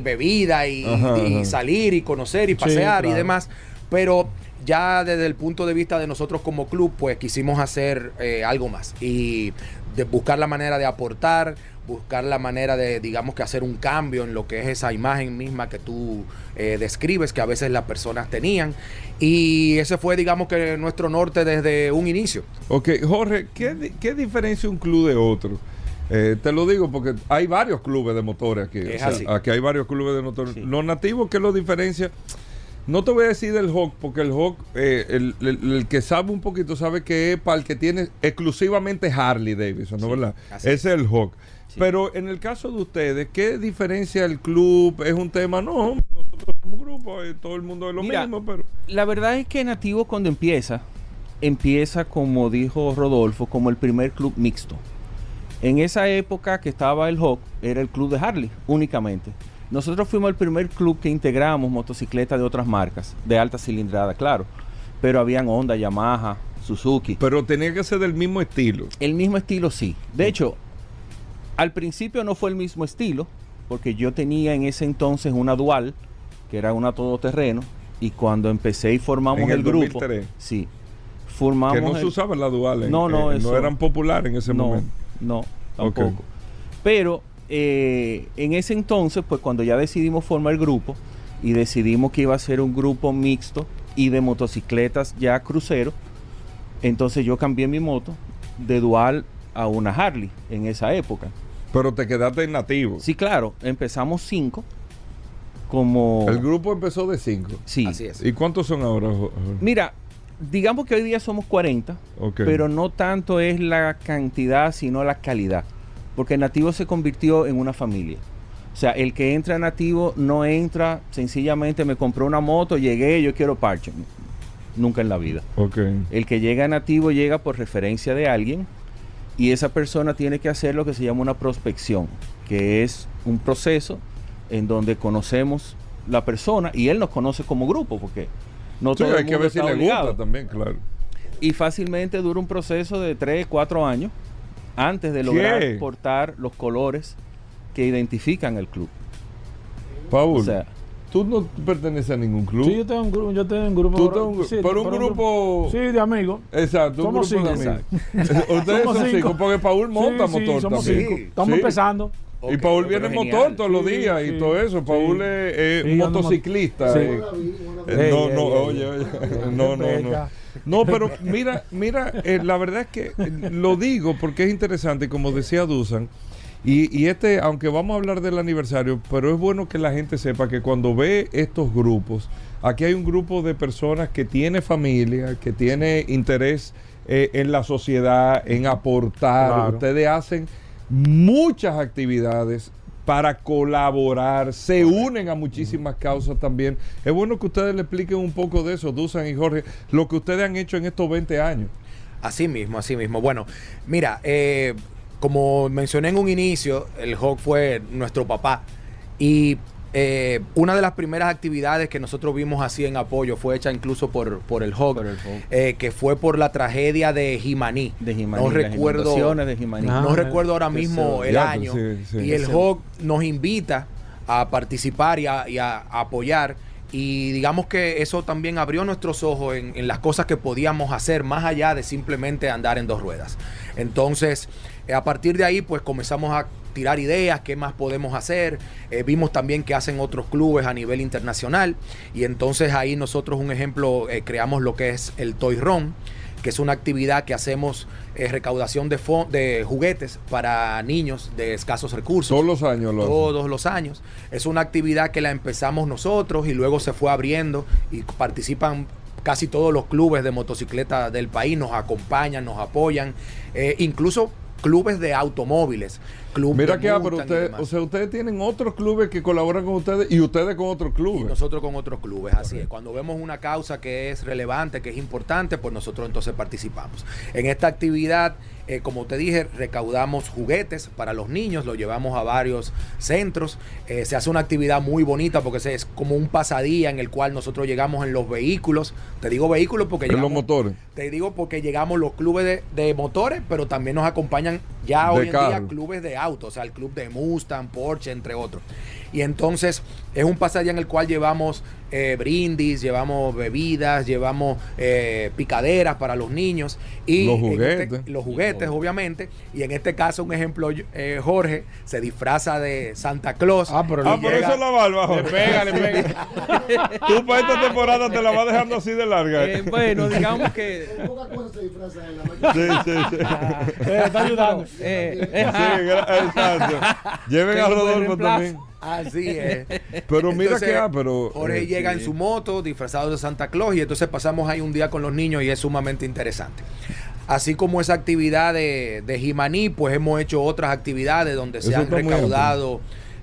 bebida y, salir y conocer y pasear y demás. Pero ya desde el punto de vista de nosotros como club, pues quisimos hacer eh, algo más y de buscar la manera de aportar, buscar la manera de, digamos que hacer un cambio en lo que es esa imagen misma que tú eh, describes, que a veces las personas tenían. Y ese fue, digamos que nuestro norte desde un inicio. Ok, Jorge, ¿qué, qué diferencia un club de otro? Eh, te lo digo porque hay varios clubes de motores aquí. Es O sea, así. aquí hay varios clubes de motores. Sí. Los nativos, ¿qué lo diferencia? No te voy a decir del Hawk, porque el Hawk, eh, el, el- el que sabe un poquito, sabe que es para el que tiene exclusivamente Harley Davidson, ¿no Sí, verdad? Ese es el Hawk. Sí. Pero en el caso de ustedes, ¿qué diferencia el club? ¿Es un tema? No, nosotros somos un grupo, eh, todo el mundo es lo Mira, mismo, pero... La verdad es que Nativo cuando empieza, empieza como dijo Rodolfo, como el primer club mixto. En esa época que estaba el Hawk, era el club de Harley únicamente. Nosotros fuimos el primer club que integramos motocicletas de otras marcas, de alta cilindrada, claro. Pero habían Honda, Yamaha, Suzuki. Pero tenía que ser del mismo estilo. El mismo estilo sí. De hecho, al principio no fue el mismo estilo, porque yo tenía en ese entonces una dual, que era una todoterreno, y cuando empecé y formamos En el, el grupo, 2003. sí, formamos Que no se el- usaban las duales. No, no, eh, eso- no eran populares en ese no, momento. no, tampoco. Pero eh, en ese entonces, pues cuando ya decidimos formar el grupo y decidimos que iba a ser un grupo mixto y de motocicletas ya crucero, entonces yo cambié mi moto de dual a una Harley en esa época. Pero te quedaste en nativo. Sí, claro, empezamos cinco como... El grupo empezó de 5. Sí. Así es. ¿Y cuántos son ahora? Mira, digamos que hoy día somos 40, Ok. pero no tanto es la cantidad, sino la calidad. Porque Nativo se convirtió en una familia. O sea, el que entra a Nativo no entra sencillamente me compró una moto, llegué, yo quiero parche. Nunca en la vida. Ok. El que llega a Nativo llega por referencia de alguien y esa persona tiene que hacer lo que se llama una prospección, que es un proceso en donde conocemos la persona y él nos conoce como grupo, porque no Sí, todo el hay que mundo ver si le gusta también, claro. Y fácilmente dura un proceso de 3, 4 años antes de lograr ¿Qué? portar los colores que identifican el club. Paul, O sea, tú no perteneces a ningún club. Sí, yo tengo un grupo, yo tengo un grupo. Tú tenés un gru- sí, pero un grupo- Sí, de amigos. Exacto, un Somos grupo de cinco. amigos. Ustedes Somos son cinco. cinco, porque Paul monta Sí, sí, motor somos también. cinco. Estamos Sí. empezando. Y Paul viene en genial. motor todos los Sí, días y sí, todo eso. Paul sí. es, es Sí, motociclista. Sí. eh. Eh, no, no, oye, oye. No, no, no. No, pero mira, mira, eh, la verdad es que lo digo porque es interesante, como decía Dusan, y, y este, aunque vamos a hablar del aniversario, pero es bueno que la gente sepa que cuando ve estos grupos, aquí hay un grupo de personas que tiene familia, que tiene interés eh, en la sociedad, en aportar. Claro. Ustedes hacen muchas actividades para colaborar, se unen a muchísimas causas también. Es bueno que ustedes le expliquen un poco de eso, Dusan y Jorge, lo que ustedes han hecho en estos 20 años. Así mismo, así mismo. Bueno, mira, eh, como mencioné en un inicio, el Hawk fue nuestro papá. Y eh, una de las primeras actividades que nosotros vimos así en apoyo fue hecha incluso por, por el Hawk, Por el Hawk. eh, que fue por la tragedia de Jimaní. de Jimaní, No las recuerdo, de Jimaní. Ah, no recuerdo ahora mismo el ya, año. sí, sí. Y el Hawk nos invita a participar y a, y a apoyar. Y digamos que eso también abrió nuestros ojos en, en las cosas que podíamos hacer más allá de simplemente andar en dos ruedas. Entonces, eh, a partir de ahí, pues comenzamos a tirar ideas, qué más podemos hacer. Eh, vimos también que hacen otros clubes a nivel internacional. Y entonces ahí nosotros, un ejemplo, eh, creamos lo que es el Toy Run, que es una actividad que hacemos eh, recaudación de, de juguetes para niños de escasos recursos Todos los años lo todos los años. Es una actividad que la empezamos nosotros y luego se fue abriendo y participan casi todos los clubes de motocicleta del país, nos acompañan, nos apoyan, eh, incluso clubes de automóviles. Club Mira que, ah, pero y demás. o sea, ustedes tienen otros clubes que colaboran con ustedes y ustedes con otros Y clubes. nosotros con otros clubes, así es. Cuando vemos una causa que es relevante, que es importante, pues nosotros entonces participamos. En esta actividad, eh, como te dije, recaudamos juguetes para los niños, lo llevamos a varios centros. Eh, se hace una actividad muy bonita porque es como un pasadía en el cual nosotros llegamos en los vehículos. Te digo vehículos porque en los motores. te digo porque llegamos los clubes de, de motores, pero también nos acompañan ya hoy en día clubes de autos, o sea, el club de Mustang, Porsche, entre otros. Y entonces es un pasadía en el cual llevamos eh, brindis, llevamos bebidas, llevamos eh, picaderas para los niños. Y Los este- juguetes. los juguetes, obviamente. Y en este caso, un ejemplo, eh, Jorge se disfraza de Santa Claus. Ah, pero Ah, por llega- eso la barba, Le Jorge. pega, le pega. Tú para esta temporada te la vas dejando así de larga. Eh, bueno, digamos que se disfraza en la. Sí, sí, sí. Eh, está ayudando. eh, eh, Sí, gra- exacto. Lleven a Rodolfo también. Así es. Pero mira Entonces, que ah, pero Jorge eh, llega sí. en su moto disfrazado de Santa Claus y entonces pasamos ahí un día con los niños y es sumamente interesante. Así como esa actividad de, de Jimaní, pues hemos hecho otras actividades donde se Eso han recaudado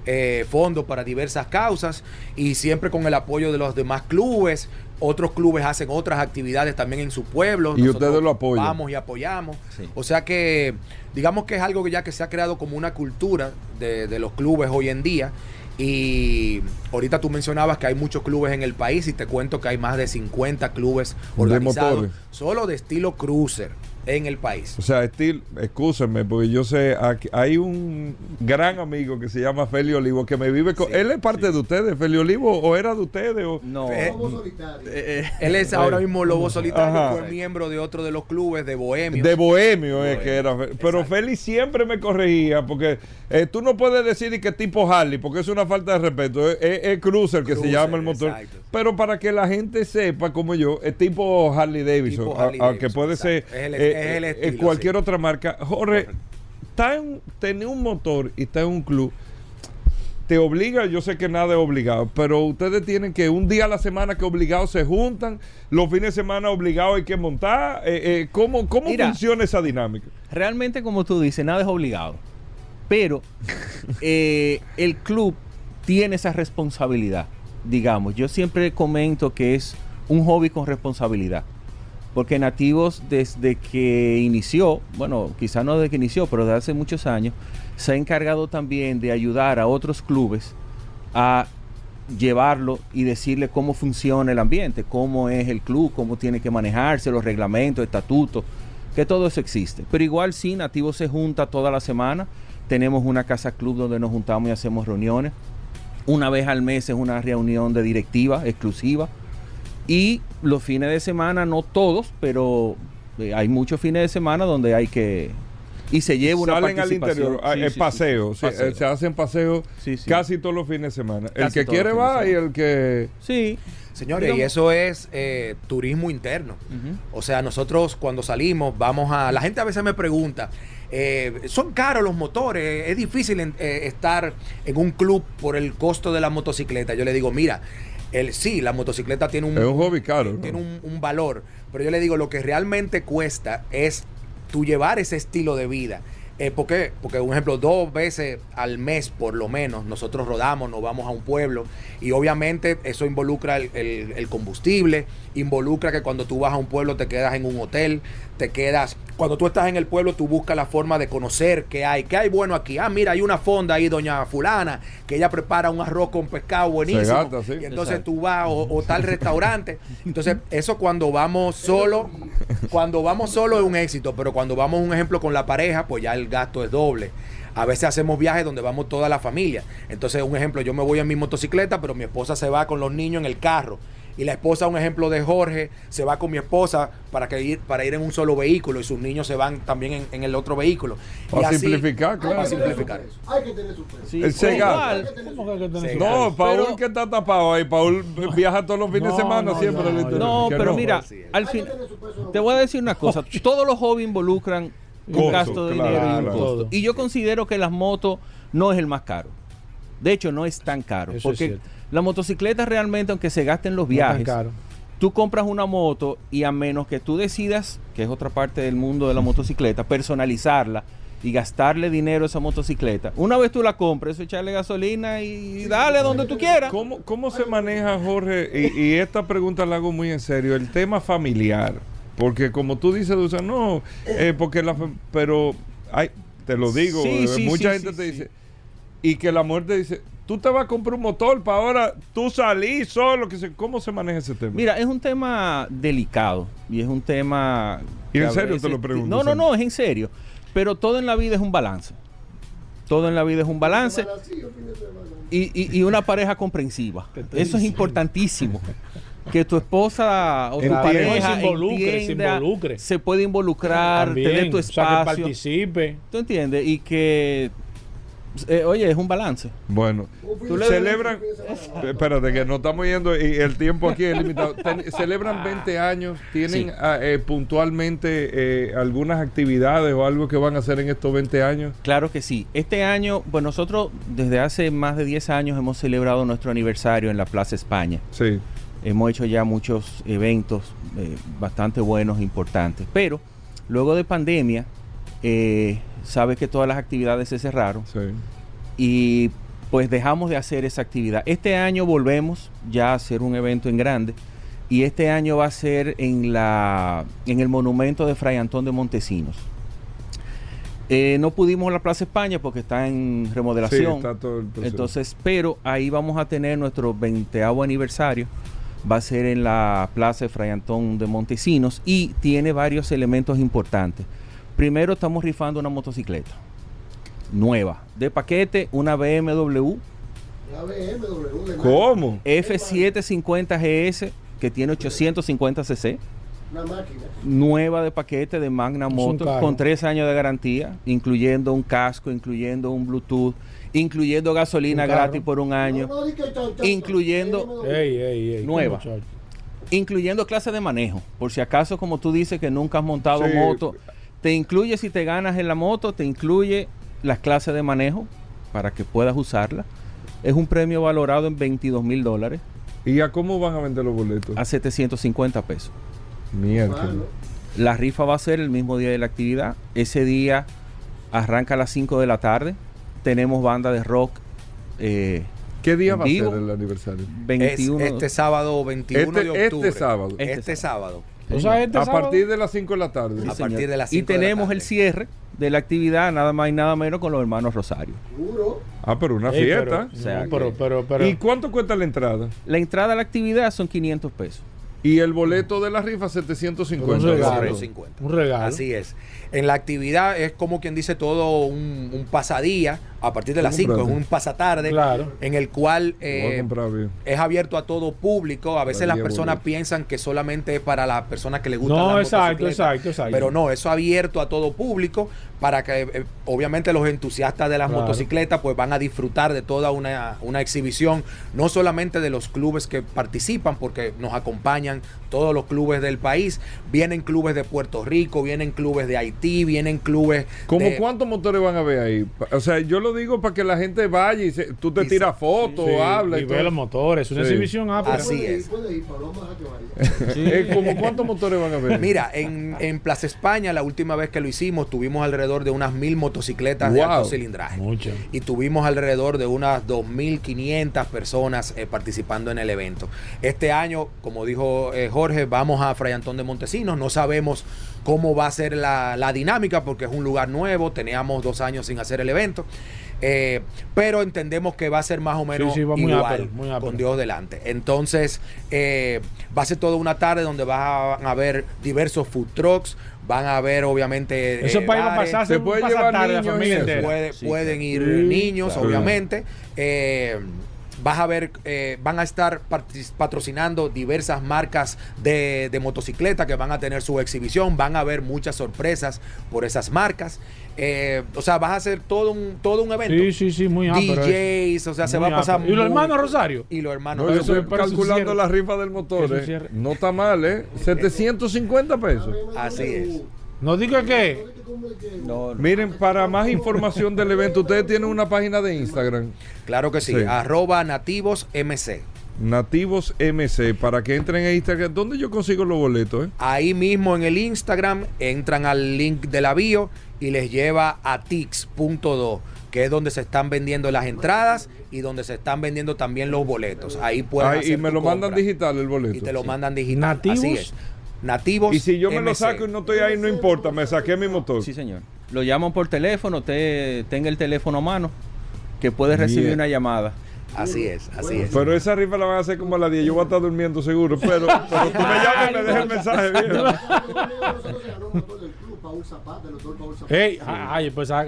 eh, fondos para diversas causas y siempre con el apoyo de los demás clubes. Otros clubes hacen otras actividades también en su pueblo. Y Nosotros ustedes lo apoyan. Vamos y apoyamos. Sí. O sea que, digamos que es algo que ya que se ha creado como una cultura de, de los clubes hoy en día. Y ahorita tú mencionabas que hay muchos clubes en el país y te cuento que hay más de 50 clubes organizados solo de estilo cruiser en el país. O sea, Steel, excúsenme, porque yo sé, aquí- hay un gran amigo que se llama Feli Olivo que me vive con. Sí, ¿Él es parte de ustedes, Feli Olivo, o era de ustedes? O, no. Eh, Lobo solitario. Eh, eh, Él es ahora mismo Lobo Solitario, Ajá. fue miembro de otro de los clubes de Bohemios. De bohemio es Bohemio, que era. Pero exacto. Feli siempre me corregía porque eh, tú no puedes decir que tipo Harley porque es una falta de respeto. Es, es- es cruiser que se llama el motor. exacto. Pero para que la gente sepa, como yo, es tipo Harley Davidson. Tipo a- Harley aunque puede ser. Es el- eh, es el eh, cualquier sí. otra marca. Jorge, está en, tener un motor y está en un club. Te obliga, yo sé que nada es obligado, pero ustedes tienen que un día a la semana que obligados se juntan, los fines de semana obligados hay que montar. eh, eh, ¿Cómo, cómo Mira. funciona esa dinámica? realmente, como tú dices, nada es obligado. Pero eh, el club tiene esa responsabilidad. Digamos, yo siempre comento que es un hobby con responsabilidad. Porque Nativos, desde que inició, bueno, quizá no desde que inició, pero desde hace muchos años, se ha encargado también de ayudar a otros clubes a llevarlo y decirle cómo funciona el ambiente, cómo es el club, cómo tiene que manejarse, los reglamentos, estatutos, que todo eso existe. Pero igual sí, Nativo se junta toda la semana. Tenemos una casa club donde nos juntamos y hacemos reuniones. Una vez al mes es una reunión de directiva exclusiva. Y los fines de semana, no todos, pero eh, hay muchos fines de semana donde hay que... Y se lleva una Salen al participación. interior, ah, Sí, paseo, sí, sí, paseo. eh, se hacen paseos Sí, sí. casi todos los fines de semana. el que quiere va y el que... Sí. Señores, y eso es eh, turismo interno. O sea, nosotros cuando salimos vamos a... La gente a veces me pregunta, eh, ¿son caros los motores? ¿Es difícil en- eh, estar en un club por el costo de la motocicleta? Yo le digo, mira, el, sí, la motocicleta tiene un, Es un hobby caro, ¿no? tiene un, un valor, pero yo le digo, lo que realmente cuesta es tú llevar ese estilo de vida. Eh, ¿Por qué? Porque, un ejemplo, dos veces al mes por lo menos nosotros rodamos, nos vamos a un pueblo y obviamente eso involucra el, el- el combustible, involucra que cuando tú vas a un pueblo te quedas en un hotel, te quedas, cuando tú estás en el pueblo tú buscas la forma de conocer qué hay, qué hay bueno aquí. Ah, mira, hay una fonda ahí, doña fulana, que ella prepara un arroz con pescado buenísimo. gasta, sí. Y entonces Exacto. tú vas o, o tal restaurante. Entonces, eso cuando vamos solo, cuando vamos solo es un éxito, pero cuando vamos, un ejemplo, con la pareja, pues ya el gasto es doble. A veces hacemos viajes donde vamos toda la familia. Entonces, un ejemplo, yo me voy en mi motocicleta, pero mi esposa se va con los niños en el carro. Y la esposa, un ejemplo de Jorge, se va con mi esposa para, que ir, para ir en un solo vehículo y sus niños se van también en, en el otro vehículo. Para simplificar, claro. su simplificar. Hay que tener su peso. Sí, El Sega. igual, Hay que tener su ¿Cómo que hay que tener Sí. su- No, Paul Pero- que está tapado ahí. Paul viaja todos los fines No, de semana no, siempre. no, al no. pero mira, al Hay que fin, tener su peso. te voy a decir una cosa. Todos los hobbies involucran un gasto de claro, dinero y un claro. costo. Y yo considero que las motos no es el más caro. De hecho, no es tan caro. Eso es porque cierto. la motocicleta realmente, aunque se gasten los viajes, caro. tú compras una moto y a menos que tú decidas, que es otra parte del mundo de la motocicleta, personalizarla y gastarle dinero a esa motocicleta, una vez tú la compres, eso echarle gasolina y dale donde tú quieras. ¿Cómo, ¿Cómo se maneja, Jorge? Y, y esta pregunta la hago muy en serio. El tema familiar. Porque como tú dices, Dulce, no, eh, porque la... Pero, hay, te lo digo, Sí, eh, sí, mucha sí, gente sí, te sí. dice... Y que la mujer te dice, tú te vas a comprar un motor para ahora tú salís solo. Que se, ¿Cómo se maneja ese tema? Mira, es un tema delicado y es un tema... ¿Y en serio te lo pregunto, No, no, no, es en serio. Pero todo en la vida es un balance. Todo en la vida es un balance. Y, y- y una pareja comprensiva. Eso es importantísimo. Que tu esposa o tu pareja Se involucre, se involucre. se puede involucrar, También, tener tu o sea, que espacio. participe. ¿Tú entiendes? Y que, eh, oye, es un balance. Bueno, celebran, espérate que nos estamos yendo y el tiempo aquí es limitado. Ten- celebran 20 años, tienen Sí. ah, eh, puntualmente eh, algunas actividades o algo que van a hacer en estos 20 años. Claro que sí. Este año, pues nosotros desde hace más de 10 años hemos celebrado nuestro aniversario en la Plaza España. Sí. Hemos hecho ya muchos eventos eh, bastante buenos, importantes. Pero luego de pandemia, eh, sabes que todas las actividades se cerraron Sí. y pues dejamos de hacer esa actividad. Este año volvemos ya a hacer un evento en grande y este año va a ser en la en el monumento de Fray Antón de Montesinos. Eh, no pudimos en la Plaza España porque está en remodelación. Sí, está todo el proceso. Entonces, pero ahí vamos a tener nuestro 20 aniversario. Va a ser en la Plaza de Fray Antón de Montesinos y tiene varios elementos importantes. Primero estamos rifando una motocicleta nueva, de paquete, una BMW La BMW de ¿Cómo? F750 GS que tiene 850 cc, Una máquina. nueva de paquete de Magna un Motor carro. con tres años de garantía, incluyendo un casco, incluyendo un Bluetooth, incluyendo gasolina Un gratis por un año. No, no, Incluyendo- BMW. Ey, ey, ey. Nueva. incluyendo clase de manejo. Por si acaso, como tú dices que nunca has montado Sí. moto, te incluye si te ganas en la moto, te incluye las clases de manejo para que puedas usarla. Es un premio valorado en 22 mil dólares ¿Y a cómo van a vender los boletos? a 750 pesos. Mierda. La rifa va a ser el mismo día de la actividad. Ese día arranca a las 5 de la tarde. Tenemos banda de rock. eh, ¿Qué día va a ser el aniversario? 21 Es este sábado 21 Este- de octubre. este sábado. Este, Este sábado. O sea, este a sábado- partir de las 5 de la tarde. Sí, a señor. partir de las Y 5 de la tenemos tarde. el cierre de la actividad, nada más y nada menos con los hermanos Rosario. Seguro. Ah, pero una Ey, fiesta. pero- O sea no, pero, pero, pero- ¿Y cuánto cuesta la entrada? La entrada a la actividad son 500 pesos. Y el boleto de la rifa 750. Un regalo. dólares. 150. Un regalo. Así es. En la actividad es como quien dice todo un, un pasadía a partir de las 5, es un pasatarde Claro. en el cual eh, es abierto a todo público. A veces las personas piensan que solamente es para las personas que les gustan No, exacto, exacto, exacto. Pero no, eso abierto a todo público para que eh, obviamente los entusiastas de las Claro. motocicletas pues van a disfrutar de toda una, una exhibición, no solamente de los clubes que participan, porque nos acompañan todos los clubes del país, vienen clubes de Puerto Rico, vienen clubes de Haití, vienen clubes... ¿Cómo de- cuántos motores van a ver ahí? O sea, yo lo digo para que la gente vaya y se- tú te tiras fotos, Sí, hablas y y ve los motores, una Sí. exhibición ah, Así puede es. Eh, ¿cómo cuántos motores van a ver? Mira, en, en Plaza España, la última vez que lo hicimos, tuvimos alrededor de unas mil motocicletas de Wow. alto cilindraje. Mucho. y tuvimos alrededor de unas 2.500 personas eh, participando en el evento. Este año, como dijo eh, Jorge, vamos a Fray Antón de Montesinos. No sabemos cómo va a ser la, la dinámica porque es un lugar nuevo. Teníamos dos años sin hacer el evento. Eh, pero entendemos que va a ser más o menos sí, muy igual ápero, muy ápero. con Dios delante. Entonces, eh, va a ser toda una tarde donde van a haber diversos food trucks, van a haber obviamente... Eso eh, para ir a pasarse Se puede llevar a la niños familia eso. entera. Puede- Sí, pueden ir Sí, niños, claro. obviamente. Eh, vas a ver, eh, van a estar patrocinando diversas marcas de, de motocicleta que van a tener su exhibición. Van a haber muchas sorpresas por esas marcas. Eh, o sea, vas a hacer todo un, todo un evento. Sí, sí, sí, muy ápero. DJs, o sea, se Muy va a pasar. ¿Y los hermanos Rosario? Y los hermanos No, yo estoy calculando la rifa del motor. Eh. No está mal, ¿eh? 750 pesos. Así es. No diga que. No, no. Miren, para más información del evento, ustedes tienen una página de Instagram, Claro que sí. Sí. Arroba nativos MC. Nativos MC, para que entren a Instagram. ¿Dónde yo consigo los boletos? eh? Ahí mismo en el Instagram entran al link de la bio y les lleva a tix.do, que es donde se están vendiendo las entradas y donde se están vendiendo también los boletos. Ahí pueden Ay, hacer y me lo mandan digital el boleto. Y te lo mandan digital. ¿Nativos? Así es. Nativos. Y si yo me lo saco y no estoy ahí, no importa, me saqué mi motor. Sí, señor. Lo llaman por teléfono, usted tenga el teléfono a mano, que puede recibir una llamada. Así es, así es. Pero esa rifa la van a hacer como a las 10. Yo voy a estar durmiendo seguro. Pero, pero tú me llamas y me dejas el mensaje. viejo. Paul Zapata, del doctor Paul Zapata. Ey, ay, pues ah.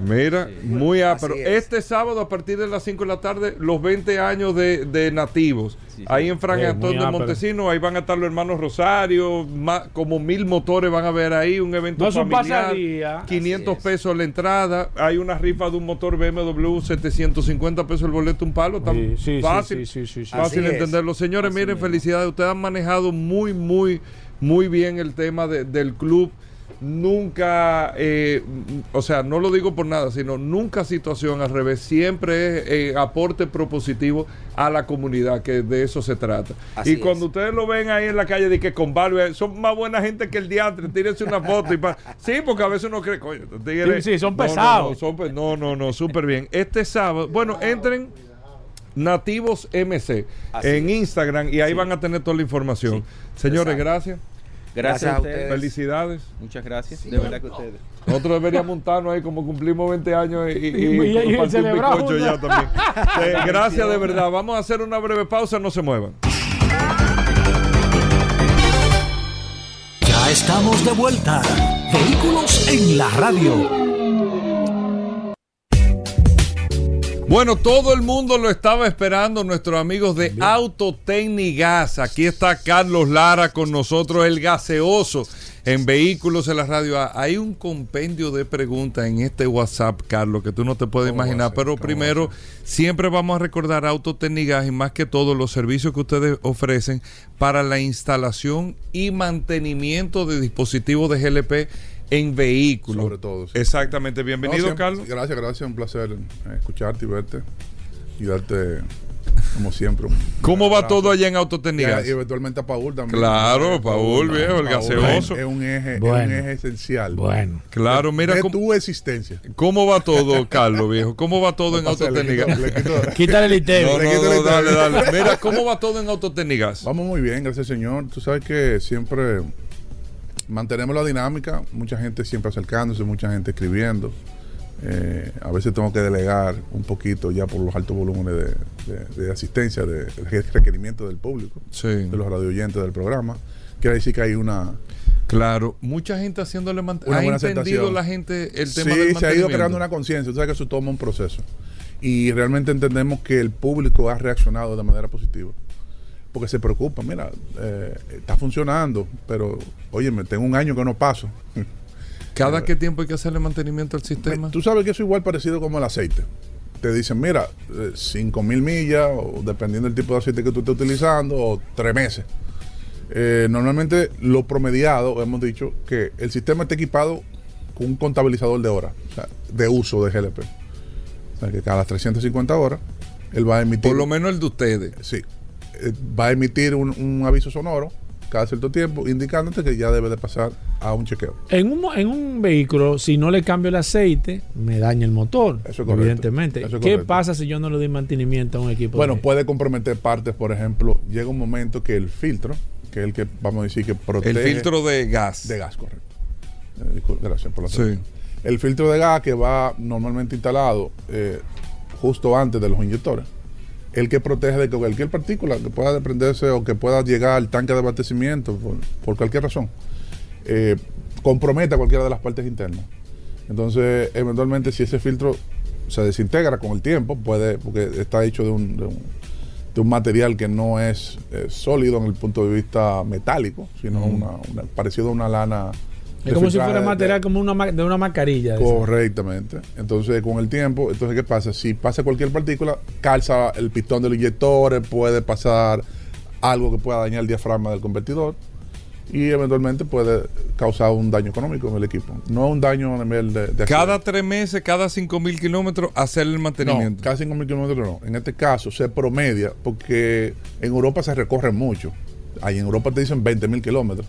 Mira, muy. Así es. Este sábado a partir de las 5 de la tarde, los 20 años de, de nativos. Sí, sí. Ahí en Fran Antonio muy de. Montesino, ahí van a estar los hermanos Rosario, ma- como mil motores van a ver ahí, un evento No familiar. pasadía. 500 Así es. pesos la entrada, hay una rifa de un motor BMW, 750 pesos el boleto, un palo, tan Sí, sí, sí, fácil, sí, sí, sí, sí. fácil entenderlo. Señores, Así miren, mismo. felicidades, ustedes han manejado muy, muy, muy bien el tema de- del club. Nunca, eh, o sea, no lo digo por nada, sino nunca situación al revés, siempre es eh, aporte propositivo a la comunidad, que de eso se trata. Así y cuando es. ustedes lo ven ahí en la calle, de que con barba, son más buena gente que el diantre, tírense una foto. Y pa- sí, porque a veces uno cree, coño, Sí, sí, son No, no, pesados. No, son pe- no, no, no, súper bien. Este sábado, bueno, entren Nativos MC Así en es. Instagram y ahí van a tener toda la información. Señores, Exacto. gracias. Gracias, Gracias a ustedes. Felicidades. Muchas gracias. De verdad que ustedes. Nosotros deberíamos montarnos ahí como cumplimos 20 años y, y, Y- y- celebramos ya también. Eh, gracias de verdad. Vamos a hacer una breve pausa, no se muevan. Ya estamos de vuelta. Vehículos en la radio. Bueno, todo el mundo lo estaba esperando, nuestros amigos de Autotecnigas. Aquí está Carlos Lara con nosotros, el gaseoso en Vehículos en la Radio. A. Hay un compendio de preguntas en este WhatsApp, Carlos, que tú no te puedes ¿Cómo va a imaginar. ser? Pero ¿Cómo va a primero, siempre vamos a recordar Autotecnigas y más que todo los servicios que ustedes ofrecen para la instalación y mantenimiento de dispositivos de GLP en vehículos. Sobre todo, sí. Exactamente. Bienvenido, No, siempre- Carlos. Gracias, gracias. Un placer eh, escucharte y verte. Y darte, como siempre. ¿Cómo va todo allá en Y, Autotecnigas? y eventualmente a Paul también. Claro, Eh, Paul, viejo, el gaseoso. Es un eje, es un eje esencial. Bueno. Claro, mira de cómo, tu existencia. cómo va todo, Carlos, viejo. ¿Cómo va todo en quito- Quítale el No, ITEVI. no, Le quito no, la dale, dale. Mira, ¿cómo va todo en Autotecnigas? Vamos muy bien, gracias Señor. Tú sabes que siempre mantenemos la dinámica, mucha gente siempre acercándose, mucha gente escribiendo. Eh, a veces tengo que delegar un poquito ya por los altos volúmenes de, de- de asistencia, de, de requerimiento del público, Sí, de los radioyentes del programa. Quiere decir que hay una... claro. Mucha gente haciéndole mant- Una ¿Ha entendido la gente el Sí, tema del se ha ido mantenimiento? creando una conciencia. Tú sabes que eso toma un proceso. Y realmente entendemos que el público ha reaccionado de manera positiva. Porque se preocupa, mira, eh, está funcionando, pero oye, me tengo un año que no paso. ¿Cada qué tiempo hay que hacerle mantenimiento al sistema? Tú sabes que eso es igual parecido como el aceite. Te dicen, mira, 5 mil millas, o dependiendo del tipo de aceite que tú estés utilizando, o tres meses. Eh, normalmente lo promediado, hemos dicho que el sistema está equipado con un contabilizador de horas, o sea, de uso de GLP. O sea, que cada 350 horas, él va a emitir... Por lo menos el de ustedes. Sí. Eh, va a emitir un, un aviso sonoro cada cierto tiempo indicándote que ya debe de pasar a un chequeo. En un, en un vehículo, si no le cambio el aceite, me daña el motor. Eso es correcto. Evidentemente. Eso es ¿Qué correcto. pasa si yo no le doy mantenimiento a un equipo? Bueno, de- puede comprometer partes, por ejemplo, llega un momento que el filtro, que es el que vamos a decir que protege... El filtro de gas. de gas, correcto. Eh, gracias por la Sí. atención. El filtro de gas que va normalmente instalado eh, justo antes de los inyectores. El que protege de que cualquier partícula que pueda desprenderse o que pueda llegar al tanque de abastecimiento por, por cualquier razón, eh, comprometa cualquiera de las partes internas. Entonces, eventualmente, si ese filtro se desintegra con el tiempo, puede, porque está hecho de un, de un, de un material que no es eh, sólido en el punto de vista metálico, sino una, una- parecido a una lana. Es como si de- fuera de- material como una, de una mascarilla. de esa. Correctamente. Entonces, con el tiempo, entonces, ¿qué pasa? Si pasa cualquier partícula, calza el pistón del inyector, puede pasar algo que pueda dañar el diafragma del convertidor y eventualmente puede causar un daño económico en el equipo. No un daño a nivel de... de Cada tres meses, cada cinco mil kilómetros, hacerle el No, mantenimiento. cada 5.000 kilómetros no. En este caso se promedia porque en Europa se recorre mucho. Ahí en Europa te dicen 20.000 kilómetros.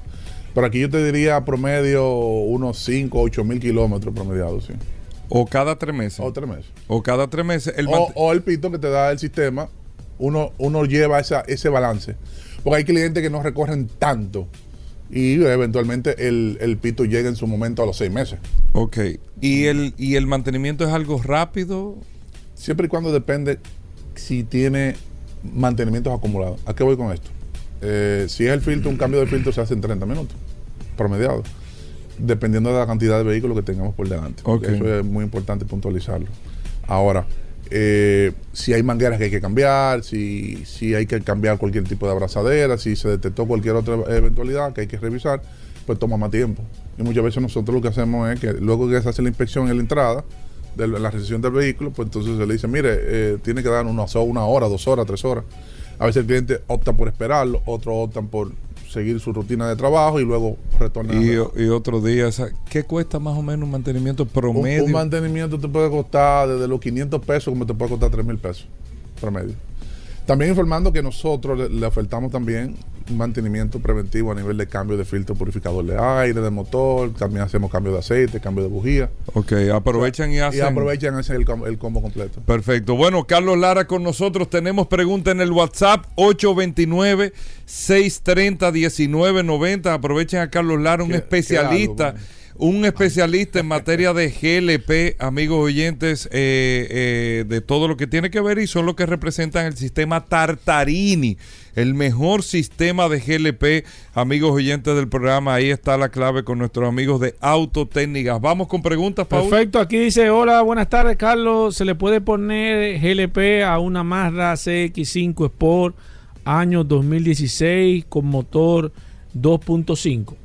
Pero aquí yo te diría promedio unos 5, 8.000 kilómetros promediados, sí. O cada tres meses. O tres meses. O cada tres meses. El o, o el pito que te da el sistema, uno, uno lleva esa, ese balance. Porque hay clientes que no recorren tanto y eventualmente el, el pito llega en su momento a los seis meses. Ok. ¿Y el, ¿Y el mantenimiento es algo rápido? Siempre y cuando depende si tiene mantenimientos acumulados. ¿A qué voy con esto? Eh, si es el filtro, un cambio de filtro se hace en 30 minutos, promediado. dependiendo de la cantidad de vehículos que tengamos por delante. Eso es muy importante puntualizarlo. Ahora, eh, si hay mangueras que hay que cambiar, si, si hay que cambiar cualquier tipo de abrazadera, si se detectó cualquier otra eventualidad que hay que revisar, pues toma más tiempo. Y muchas veces nosotros lo que hacemos es que luego que se hace la inspección en la entrada, de la recepción del vehículo, pues entonces se le dice, mire, eh, tiene que dar una, una hora, dos horas, tres horas. A veces el cliente opta por esperarlo, otros optan por seguir su rutina de trabajo y luego retornar. Y, y otro día, o sea, ¿qué cuesta más o menos un mantenimiento un, promedio? un mantenimiento te puede costar desde los 500 pesos como te puede costar 3 mil pesos promedio. También informando que nosotros le, ofertamos también un mantenimiento preventivo a nivel de cambio de filtro purificador de aire, de motor, también hacemos cambio de aceite, cambio de bujía. ok, aprovechan y hacen. Y aprovechan ese el, com- el combo completo. Perfecto. Bueno, Carlos Lara con nosotros. Tenemos pregunta en el WhatsApp 829-630-1990. Aprovechen a Carlos Lara, un ¿Qué- especialista. qué algo, un especialista en materia de GLP, amigos oyentes, eh, eh, de todo lo que tiene que ver y son los que representan el sistema Tartarini, el mejor sistema de GLP, amigos oyentes del programa. Ahí está la clave con nuestros amigos de Autotécnicas. Vamos con preguntas, Paul. Perfecto, aquí dice, hola, buenas tardes, Carlos. ¿Se le puede poner GLP a una Mazda CX5 Sport año 2016 con motor 2.5?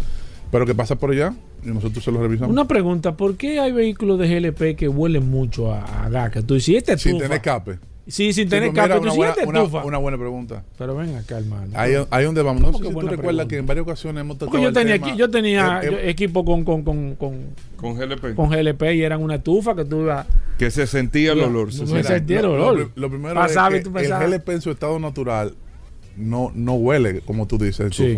Pero que pasa por allá y nosotros se lo revisamos. Una pregunta, ¿por qué hay vehículos de GLP que huelen mucho a, a gas? Que tú dices, "¿Y este Sin estufa?" tener escape. Sí, sin Sí, tener pues mira, escape. Tú una, "¿Y buena, una- estufa?" una buena pregunta. Pero ven acá, hermano. Ahí, ahí donde vamos. No ¿Cómo sé que si tú recuerdas pregunta? que en varias ocasiones hemos tocado Porque yo el tenía, tema- aquí- yo tenía Eh, yo- equipo con, con, con, con, Con GLP. con GLP y eran una estufa que tú ibas... que se sentía el olor. no se me sentía. sentí el lo, olor. lo pri- lo primero Pasaba y es que tú el GLP en su estado natural no, no huele, como tú dices, Sí.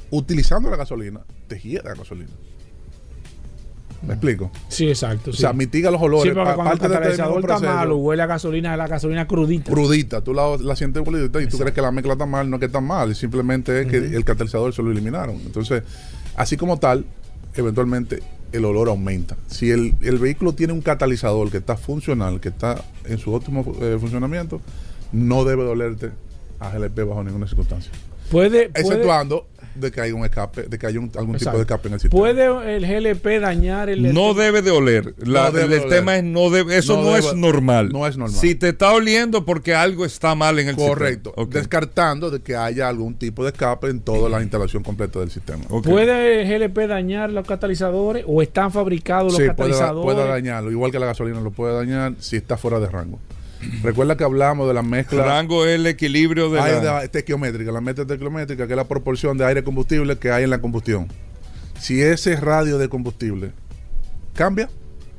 utilizando la gasolina, te gira la gasolina. ¿Me explico? Sí, exacto. O sí. sea, mitiga los olores. Sí, porque cuando el catalizador está proceso. malo, huele a gasolina, la gasolina crudita. crudita, tú la, la sientes crudita y tú crees que la mezcla está mal, no es que está mal, simplemente es que el catalizador se lo eliminaron. Entonces, así como tal, eventualmente el olor aumenta. Si el, el vehículo tiene un catalizador que está funcional, que está en su óptimo eh, funcionamiento, no debe dolerte a GLP bajo ninguna circunstancia. Puede, Exceptuando de que haya un escape, de que haya un- algún tipo de escape en el sistema. ¿Puede el GLP dañar el No debe de oler. La- No debe el de el oler. tema es no debe, eso No no, es normal. no es normal. Si te está oliendo porque algo está mal en el Correcto. sistema. Ok. Descartando de que haya algún tipo de escape en toda la instalación completa del sistema. ¿Puede el GLP dañar los catalizadores o están fabricados los Sí, puede, catalizadores? puede dañarlo. Igual que la gasolina lo puede dañar si está fuera de rango. Recuerda que hablamos de la mezcla Rango es el equilibrio de aire la... de- estequiométrica, la mezcla estequiométrica, que es la proporción de aire combustible que hay en la combustión. Si ese radio de combustible cambia,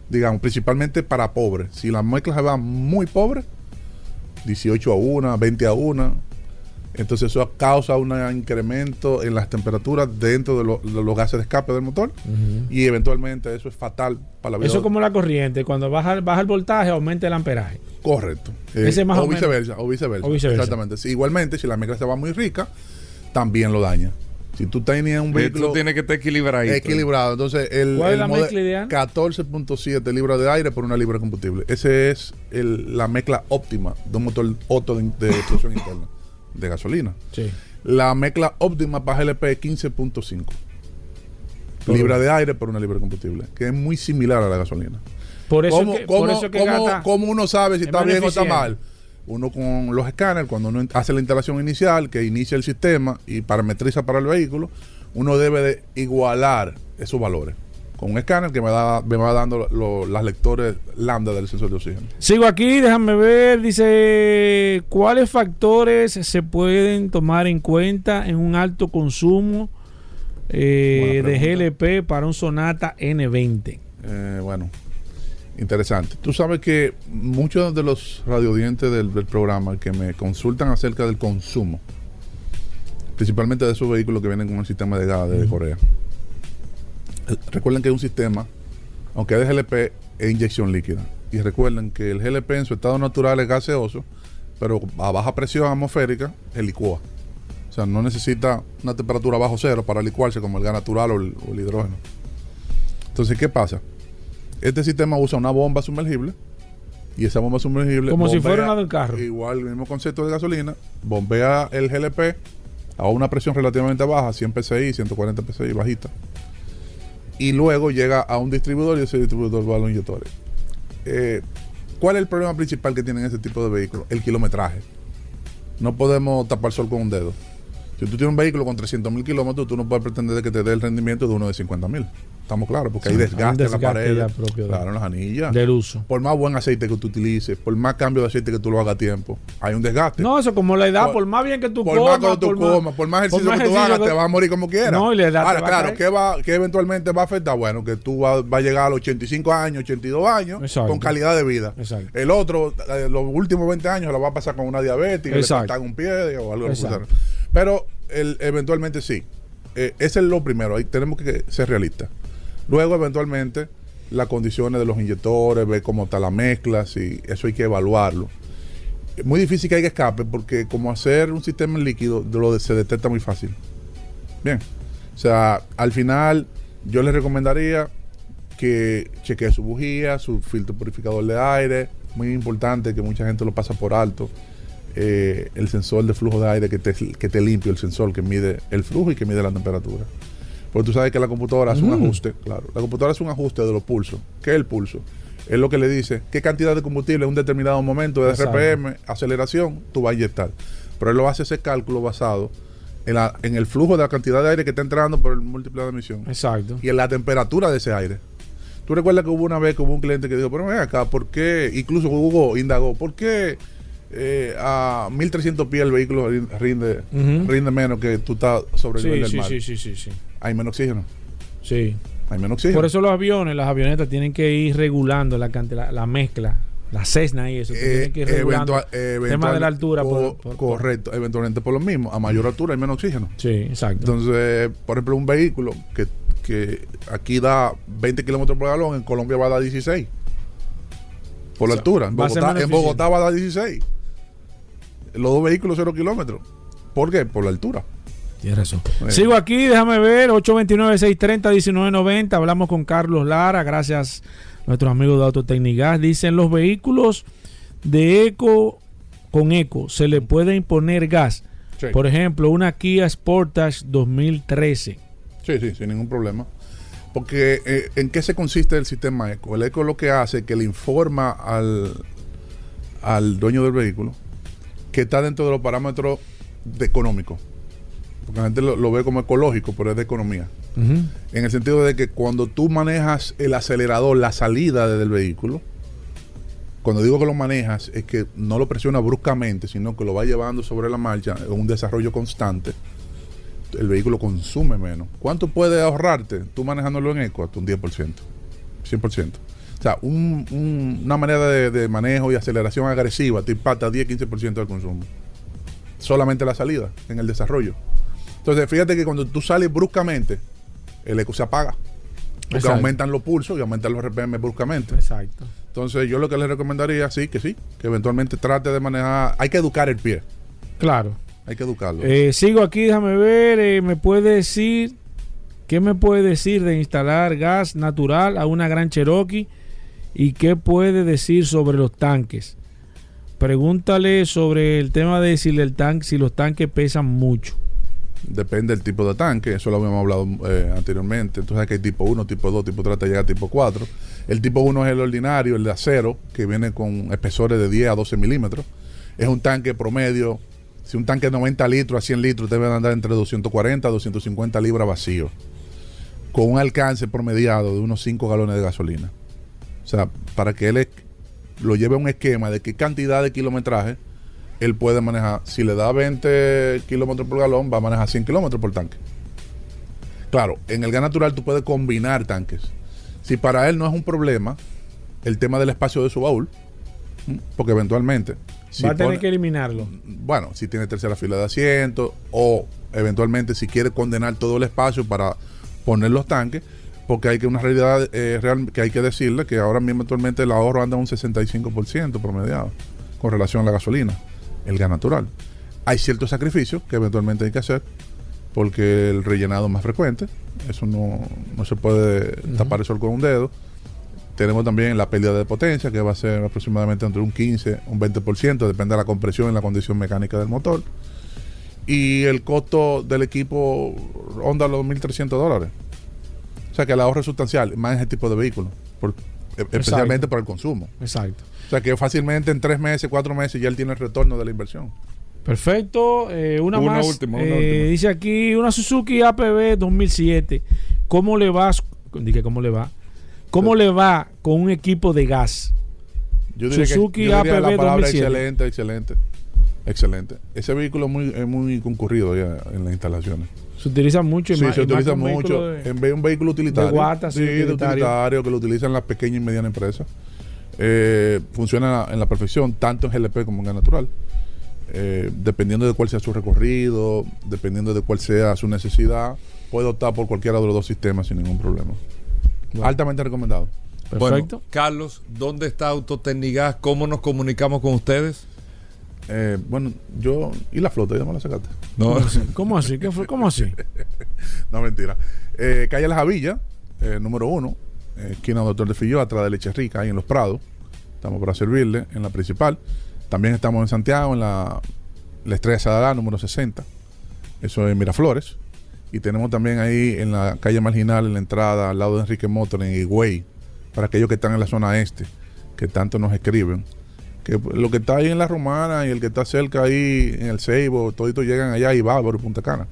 digamos, principalmente para pobres, si la mezcla se va muy pobre, 18 a 1, 20 a 1, Entonces eso causa un incremento en las temperaturas dentro de, lo- de los gases de escape del motor y eventualmente eso es fatal para la vida. Eso es como la corriente. Cuando baja, baja el voltaje, aumenta el amperaje. Correcto. Ese más o viceversa, o viceversa. O viceversa. Exactamente. Sí, igualmente, si la mezcla se va muy rica, también lo daña. Si tú tenías un vehículo Esto tiene que estar equilibrado. equilibrado, entonces el, ¿Cuál es el la mode- mezcla ideal? 14.7 libras de aire por una libra de combustible. Ese es el- la mezcla óptima de un motor Otto de, de explosión interna de gasolina. Sí. La mezcla óptima para GLP es 15.5 Por- libras de aire por una libra de combustible, que es muy similar a la gasolina. Por eso ¿Cómo, que, por cómo- eso que cómo- gasta- cómo uno sabe si es está bien o está mal? Uno con los escáneres, cuando uno hace la instalación inicial, que inicia el sistema y parametriza para el vehículo, uno debe de igualar esos valores. Con un escáner que me, da, me va dando lo- las lectores lambda del sensor de oxígeno. Sigo aquí, déjame ver. Dice: ¿Cuáles factores se pueden tomar en cuenta en un alto consumo eh, de. GLP para un Sonata N20? Eh, bueno, interesante. Tú sabes que muchos de los radiodientes del, del programa que me consultan acerca del consumo, principalmente de esos vehículos que vienen con el sistema de gas de Corea, recuerden que es un sistema, aunque es de GLP, es inyección líquida. Y recuerden que el GLP en su estado natural es gaseoso, pero a baja presión atmosférica, el licúa. O sea, no necesita una temperatura bajo cero para licuarse como el gas natural o el- o el hidrógeno. Entonces, ¿qué pasa? Este sistema usa una bomba sumergible y esa bomba sumergible. Como si fuera una del carro. Igual, el mismo concepto de gasolina. Bombea el GLP a una presión relativamente baja, 100 psi, 140 psi, bajita. Y luego llega a un distribuidor y ese distribuidor va a los inyectores. Eh, ¿Cuál es el problema principal que tienen ese tipo de vehículos? El kilometraje. No podemos tapar sol con un dedo. Si tú tienes un vehículo con 300 mil kilómetros, tú no puedes pretender de que te dé el rendimiento de uno de 50 mil. Estamos claros, porque hay Sí, hay desgaste en la desgaste pared. claro, en las anillas. Del uso. Por más buen aceite que tú utilices, por más cambio de aceite que tú lo hagas a tiempo, hay un desgaste. No, eso como la edad, por, Por- más bien que tú por comas. más que tú comas, por más ejercicio que tú hagas, te vas a morir como quieras. No, y la edad te Ahora, va a claro, caer. ¿qué, va, qué eventualmente va a afectar? Bueno, que tú vas va a llegar a los 85 años, 82 años, Exacto. con calidad de vida. Exacto. El otro, eh, los últimos 20 años, lo va a pasar con una diabetes, le Exacto. cortan un pie o algo así. Pero el- eventualmente sí. Eh, ese es lo primero, ahí tenemos que ser realistas. Luego, eventualmente, las condiciones de los inyectores, ver cómo está la mezcla, si eso hay que evaluarlo. Es muy difícil que haya escape porque como hacer un sistema en líquido lo de- se detecta muy fácil. Bien. O sea, al final yo les recomendaría que chequee su bujía, su filtro purificador de aire. Muy importante que mucha gente lo pasa por alto. Eh, el sensor de flujo de aire que te, que te limpie, el sensor que mide el flujo y que mide la temperatura. Porque tú sabes que la computadora hace un Mm. ajuste, claro. La computadora hace un ajuste de los pulsos. ¿Qué es el pulso? Es lo que le dice qué cantidad de combustible en un determinado momento de. RPM, aceleración, tú vas a inyectar. Pero él lo hace ese cálculo basado en, la- en el flujo de la cantidad de aire que está entrando por el múltiple de emisión Exacto. y en la temperatura de ese aire. Tú recuerdas que hubo una vez que hubo un cliente que dijo, pero ven acá, ¿por qué? Incluso Hugo indagó, ¿por qué eh, a 1300 pies el vehículo rin- rinde, rinde menos que tú estás sobre el Sí, nivel del sí, mar? sí, sí, sí, sí. Hay menos oxígeno. Sí. Hay menos oxígeno. Por eso los aviones, las avionetas tienen que ir regulando la, la, la mezcla, la Cessna y eso. Eh, tienen que ir regulando eventual- eh, el tema de la altura. co- por- por- por- correcto, eventualmente por lo mismo. A mayor altura hay menos oxígeno. Sí, exacto. Entonces, por ejemplo, un vehículo que, que aquí da 20 kilómetros por galón, en Colombia va a dar 16. Por la O sea, altura. En Bogotá, en Bogotá va a dar 16. Los dos vehículos 0 kilómetros. ¿Por qué? Por la altura. Tienes razón. Sigo aquí, déjame ver, 829-630-1990. Hablamos con Carlos Lara, gracias a nuestros amigos de Autotecnigas. Dicen, los vehículos de eco con eco, ¿se le puede imponer gas? Sí. Por ejemplo, una Kia Sportage 2013. Sí, sí, sin ningún problema. Porque eh, ¿en qué se consiste el sistema ECO? El ECO lo que hace es que le informa al, al dueño del vehículo que está dentro de los parámetros de económicos. Porque la gente lo, lo ve como ecológico, pero es de economía. En el sentido de que cuando tú manejas el acelerador, la salida del vehículo, cuando digo que lo manejas, es que no lo presiona bruscamente, sino que lo va llevando sobre la marcha en un desarrollo constante. El vehículo consume menos. ¿Cuánto puede ahorrarte tú manejándolo en eco? Hasta un 10%, 100%. O sea, un- un- una manera de, de manejo y aceleración agresiva te impacta 10-15% del consumo. solamente la salida, en el desarrollo. Entonces, fíjate que cuando tú sales bruscamente, el eco se apaga. Porque Exacto. aumentan los pulsos y aumentan los RPM bruscamente. Exacto. Entonces, yo lo que les recomendaría, sí, que sí, que eventualmente trate de manejar. Hay que educar el pie. Claro. Hay que educarlo. Eh, sigo aquí, déjame ver. eh, ¿Me puede decir qué me puede decir de instalar gas natural a una gran Cherokee? ¿Y qué puede decir sobre los tanques? Pregúntale sobre el tema de si, el tanque, si los tanques pesan mucho. Depende del tipo de tanque, eso lo habíamos hablado eh, anteriormente. Entonces que hay tipo 1, tipo 2, tipo 3, hasta llegar a tipo 4. El tipo 1 es el ordinario, el de acero, que viene con espesores de 10 a 12 milímetros. Es un tanque promedio. Si un tanque de 90 litros a 100 litros, debe andar entre 240 a 250 libras vacío. Con un alcance promediado de unos 5 galones de gasolina. O sea, para que él lo lleve a un esquema de qué cantidad de kilometraje él puede manejar. Si le da 20 kilómetros por galón, va a manejar 100 kilómetros por tanque. Claro, en el gas natural tú puedes combinar tanques. Si para él no es un problema el tema del espacio de su baúl, porque eventualmente. si Va a tener pone- que eliminarlo. bueno, si tiene tercera fila de asientos o eventualmente si quiere condenar todo el espacio para poner los tanques, porque hay que una realidad eh, real que hay que decirle que ahora mismo actualmente el ahorro anda un 65% promediado con relación a la gasolina, el gas natural. Hay ciertos sacrificios que eventualmente hay que hacer porque el rellenado es más frecuente, eso no, no se puede tapar el sol con un dedo. Tenemos también la pérdida de potencia, que va a ser aproximadamente entre un 15, un 20%, depende de la compresión y la condición mecánica del motor. Y el costo del equipo ronda los 1.300 dólares. O sea que el ahorro es sustancial, más en ese tipo de vehículos, por- e- especialmente por el consumo. Exacto. O sea que fácilmente en tres meses, cuatro meses ya él tiene el retorno de la inversión. Perfecto. eh, una, Una más. última, una Eh, última. Dice aquí una Suzuki APB 2007. ¿Cómo le va? Dije, ¿cómo le va? ¿Cómo le va con un equipo de gas? Yo diría que- Suzuki yo diría APB la palabra 2007. excelente, excelente. Excelente. Ese vehículo es muy, es muy concurrido ya en las instalaciones. Se utiliza mucho. y Sí, se utiliza que mucho. de- En vez de un vehículo utilitario. de guata, sí, sí, de utilitario que lo utilizan las pequeñas y medianas empresas. Eh, funciona en la perfección, tanto en GLP como en gas natural. Eh, dependiendo de cuál sea su recorrido, dependiendo de cuál sea su necesidad, puede optar por cualquiera de los dos sistemas sin ningún problema. Altamente recomendado. Bueno, Carlos, ¿dónde está Autotecnigas? ¿Cómo nos comunicamos con ustedes? Eh, bueno, yo. ¿Y la flota? ¿Ya me la sacaste? No. ¿Cómo así? ¿Cómo así? ¿Qué fue? ¿Cómo así? no, mentira. Eh, calle La Javilla, eh, número uno, esquina Doctor de Filló, atrás de Leche Rica, ahí en Los Prados. Estamos para servirle en la principal. También estamos en Santiago, en la, la Estrella Sadalá, número 60. Eso es Miraflores. Y tenemos también ahí en la calle marginal, en la entrada, al lado de Enrique Motor, en Higüey, para aquellos que están en la zona este, que tanto nos escriben. Que lo que está ahí en la Romana y el que está cerca ahí en el Ceibo, toditos llegan allá y Bávaro y Punta Cana.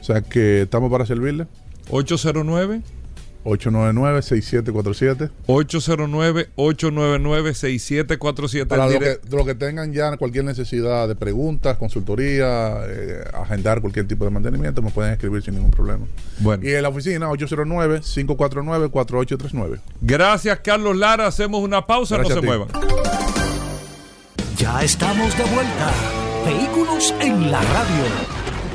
O sea que estamos para servirle. 809 899-6747. 809-899-6747. Para los que, los que tengan ya cualquier necesidad de preguntas, consultoría, eh, agendar cualquier tipo de mantenimiento, me pueden escribir sin ningún problema. Bueno. Y en la oficina 809-549-4839. Gracias, Carlos Lara. Hacemos una pausa, Gracias no se muevan. Ya estamos de vuelta. Vehículos en la radio.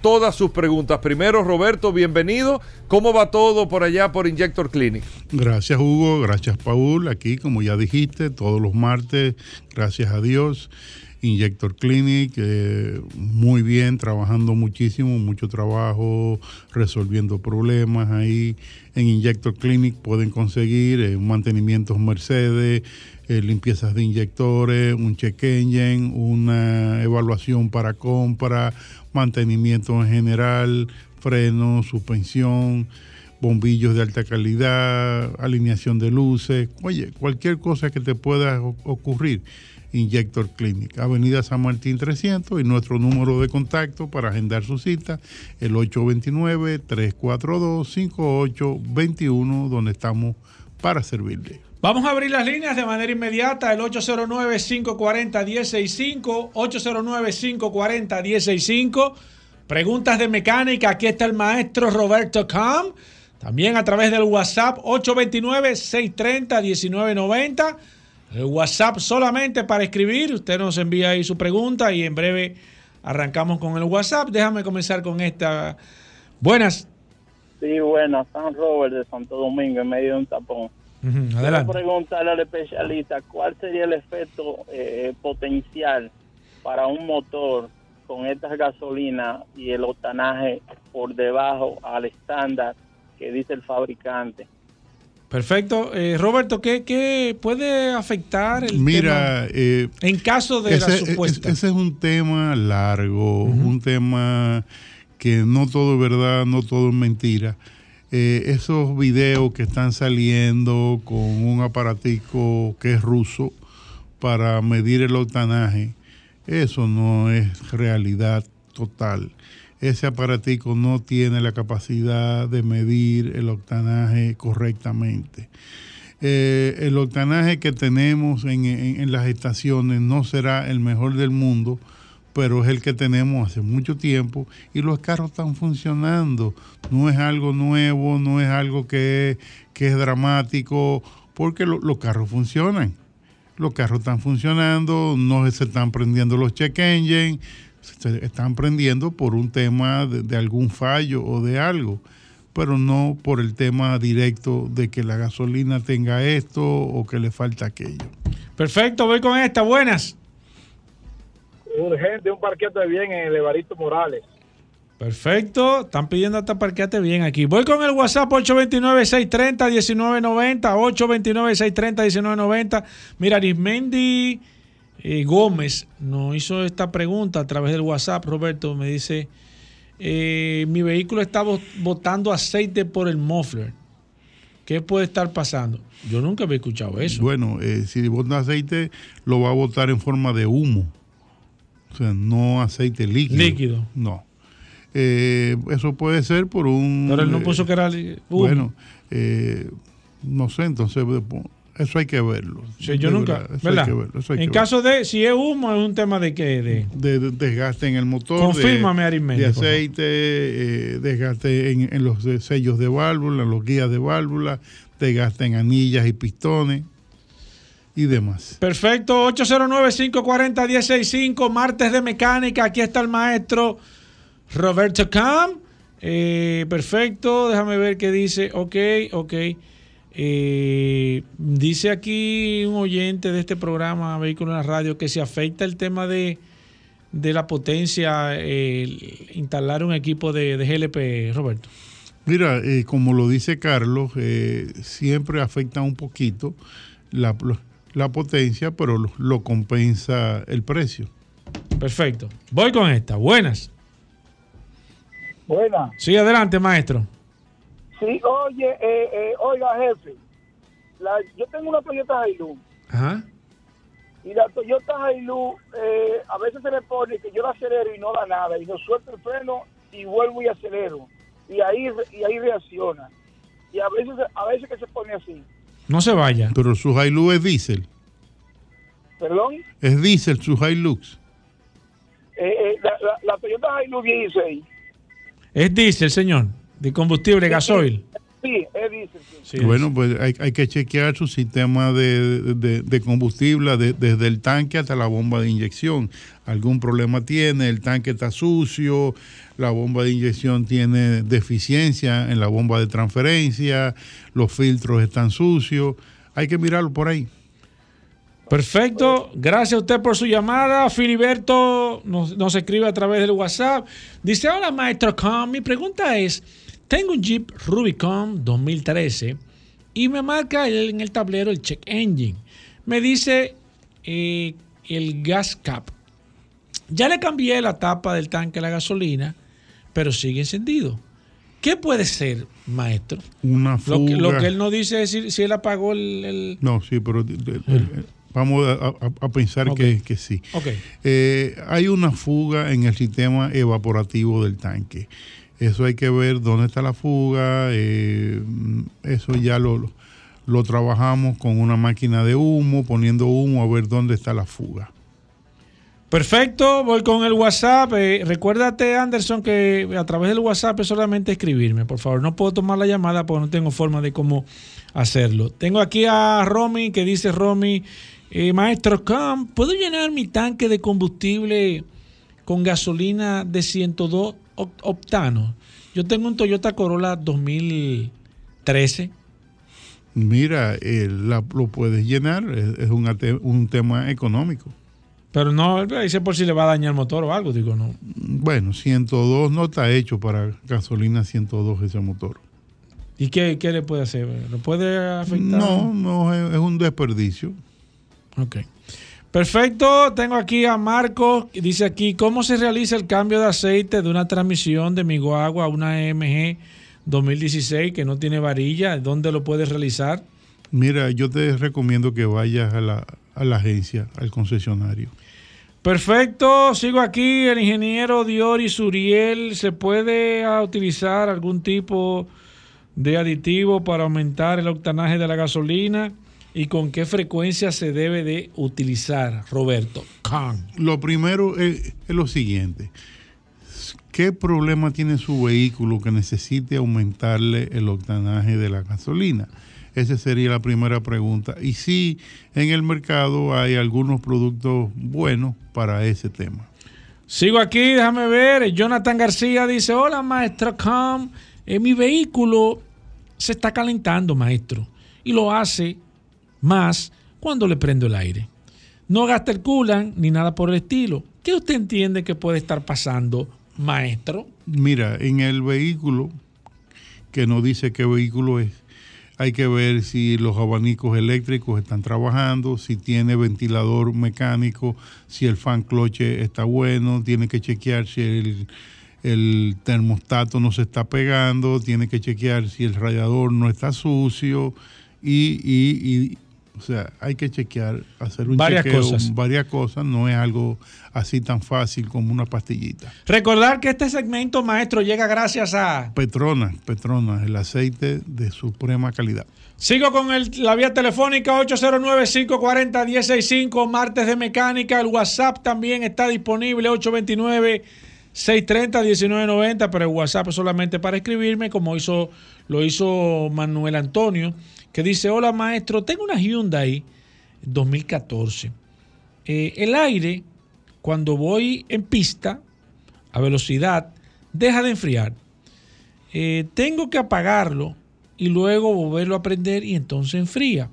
todas sus preguntas. Primero, Roberto, bienvenido. ¿Cómo va todo por allá por Injector Clinic? Gracias Hugo, gracias Paul. Aquí, como ya dijiste, todos los martes, gracias a Dios. Injector Clinic, eh, muy bien, trabajando muchísimo, mucho trabajo, resolviendo problemas ahí. En Injector Clinic pueden conseguir eh, mantenimientos Mercedes, eh, limpiezas de inyectores, un check engine, una evaluación para compra, mantenimiento en general, freno, suspensión, bombillos de alta calidad, alineación de luces, oye, cualquier cosa que te pueda ocurrir. Injector Clinic, Avenida San Martín 300 y nuestro número de contacto para agendar su cita, el 829-342-5821, donde estamos para servirle. Vamos a abrir las líneas de manera inmediata, el 809-540-165, 809-540-165. Preguntas de mecánica, aquí está el maestro Roberto Cam. También a través del WhatsApp 829-630-1990. El WhatsApp solamente para escribir. Usted nos envía ahí su pregunta y en breve arrancamos con el WhatsApp. Déjame comenzar con esta. Buenas. Sí, buenas, San Robert de Santo Domingo, en medio de un tapón. Quiero Adelante. preguntarle al especialista cuál sería el efecto eh, potencial para un motor con estas gasolinas y el octanaje por debajo al estándar que dice el fabricante. Perfecto. Eh, Roberto, ¿qué, qué puede afectar el Mira, tema eh, en caso de ese, la es- supuesta? ese es un tema largo, un tema que no todo es verdad, no todo es mentira. Eh, esos videos que están saliendo con un aparatico que es ruso para medir el octanaje, eso no es realidad total. Ese aparatico no tiene la capacidad de medir el octanaje correctamente. Eh, el octanaje que tenemos en, las estaciones no será el mejor del mundo, pero es el que tenemos hace mucho tiempo y los carros están funcionando. No es algo nuevo, no es algo que, que es dramático, porque lo- los carros funcionan. Los carros están funcionando, no se están prendiendo los check engine, se están prendiendo por un tema de, de algún fallo o de algo, pero no por el tema directo de que la gasolina tenga esto o que le falta aquello. Perfecto, voy con esta. Buenas. Urgente, un parquete bien en el Evaristo Morales. Perfecto. Están pidiendo hasta parqueate bien aquí. Voy con el WhatsApp 829-630-1990. 829-630-1990. Mira, Arismendi eh, Gómez nos hizo esta pregunta a través del WhatsApp. Roberto me dice: eh, Mi vehículo está bot- botando aceite por el muffler. ¿Qué puede estar pasando? Yo nunca había escuchado eso. Bueno, eh, si bota aceite, lo va a botar en forma de humo. O sea, no aceite líquido. Líquido. No. Eh, eso puede ser por un... Pero él no puso que era humo. Bueno, eh, no sé, entonces eso hay que verlo. Sí, yo nunca. verdad, eso hay que verlo, eso hay en que caso de, si es humo, es un tema de qué? De, de, de desgaste en el motor. Confírmame, Arismendi, de aceite, eh, desgaste en, en los sellos de válvula, en los guías de válvula, desgaste en anillas y pistones y demás. Perfecto, 809-540-165, martes de mecánica. Aquí está el maestro Roberto Cam. Eh, perfecto, déjame ver qué dice. Ok, ok. Eh, dice aquí un oyente de este programa Vehículo en la Radio que se afecta el tema de, de la potencia, instalar un equipo de, de GLP, Roberto. Mira, eh, como lo dice Carlos, eh, siempre afecta un poquito la, la potencia, pero lo, lo compensa el precio. Perfecto. Voy con esta. Buenas. Buena. Sí, adelante, maestro. Sí, oye, eh, eh, oiga, jefe, la- yo tengo una Toyota Hilux Ajá. y la Toyota Hilux eh, a veces se le pone que yo la acelero y no da nada y yo suelto el freno y vuelvo y acelero y ahí y ahí reacciona y a veces a veces que se pone así. No se vaya. Pero su Hilux es diésel. Perdón, Es diésel su Hilux. eh, eh, la, la- la Toyota Hilux 16. Es diésel, señor. De combustible, gasoil. Sí, es diésel. sí. bueno, pues hay, hay que chequear su sistema de, de- de combustible de- desde el tanque hasta la bomba de inyección. Algún problema tiene, el tanque está sucio, la bomba de inyección tiene deficiencia en la bomba de transferencia, los filtros están sucios. Hay que mirarlo por ahí. Perfecto, gracias a usted por su llamada. Filiberto nos, nos escribe a través del WhatsApp. Dice, hola maestro Com, mi pregunta es, tengo un Jeep Rubicon 2013 y me marca en el tablero el check engine. Me dice eh, el gas cap. Ya le cambié la tapa del tanque de la gasolina, pero sigue encendido. ¿Qué puede ser, maestro? Una Lo fuga. que, lo que él no dice es si, si él apagó el... el- No, sí, pero de- vamos a, a- a pensar que, que sí. Ok. Eh, hay una fuga en el sistema evaporativo del tanque. Eso hay que ver dónde está la fuga. eh, eso ya lo, lo- trabajamos con una máquina de humo, poniendo humo a ver dónde está la fuga. Perfecto, voy con el WhatsApp. Eh, recuérdate, Anderson, que a través del WhatsApp es solamente escribirme, por favor. No puedo tomar la llamada porque no tengo forma de cómo hacerlo. Tengo aquí a Romy que dice, Romy, eh, maestro Cam, ¿puedo llenar mi tanque de combustible con gasolina de 102 octanos? Yo tengo un Toyota Corolla 2013. Mira, eh, la- lo puedes llenar, es, es un, tema económico. Pero no, dice por si le va a dañar el motor o algo, digo, no. Bueno, 102 no está hecho para gasolina 102 ese motor. ¿Y qué, qué le puede hacer? ¿Lo puede afectar? No, no, es, es un desperdicio. Ok. Perfecto, tengo aquí a Marcos, que dice aquí, ¿cómo se realiza el cambio de aceite de una transmisión de mi guagua a una MG 2016 que no tiene varilla? ¿Dónde lo puedes realizar? Mira, yo te recomiendo que vayas a la, a la agencia, al concesionario. Perfecto, sigo aquí, el ingeniero Diori Suriel, ¿se puede ah, utilizar algún tipo de aditivo para aumentar el octanaje de la gasolina? ¿Y con qué frecuencia se debe de utilizar, Roberto? Lo primero es, es lo siguiente. ¿Qué problema tiene su vehículo que necesite aumentarle el octanaje de la gasolina? Esa sería la primera pregunta. Y si en el mercado hay algunos productos buenos para ese tema. Sigo aquí, déjame ver. Jonathan García dice: Hola, maestro Com. Eh, mi vehículo se está calentando, maestro. Y lo hace más cuando le prendo el aire. No gasta el coolant ni nada por el estilo. ¿Qué usted entiende que puede estar pasando, maestro? Mira, en el vehículo, que no dice qué vehículo es, hay que ver si los abanicos eléctricos están trabajando, si tiene ventilador mecánico, si el fan cloche está bueno, tiene que chequear si el, termostato no se está pegando, tiene que chequear si el radiador no está sucio y- y, o sea, hay que chequear, hacer un Varias chequeo, cosas. varias cosas, no es algo así tan fácil como una pastillita. Recordar que este segmento, maestro, llega gracias a. Petronas, Petronas, el aceite de suprema calidad. Sigo con el- la vía telefónica 809-540-165, martes de mecánica. El WhatsApp también está disponible 829-630-1990, pero el WhatsApp es solamente para escribirme, como hizo, lo hizo Manuel Antonio, que dice, hola maestro, tengo una Hyundai 2014. Eh, el aire, cuando voy en pista, a velocidad, deja de enfriar. Eh, tengo que apagarlo y luego volverlo a prender y entonces enfría.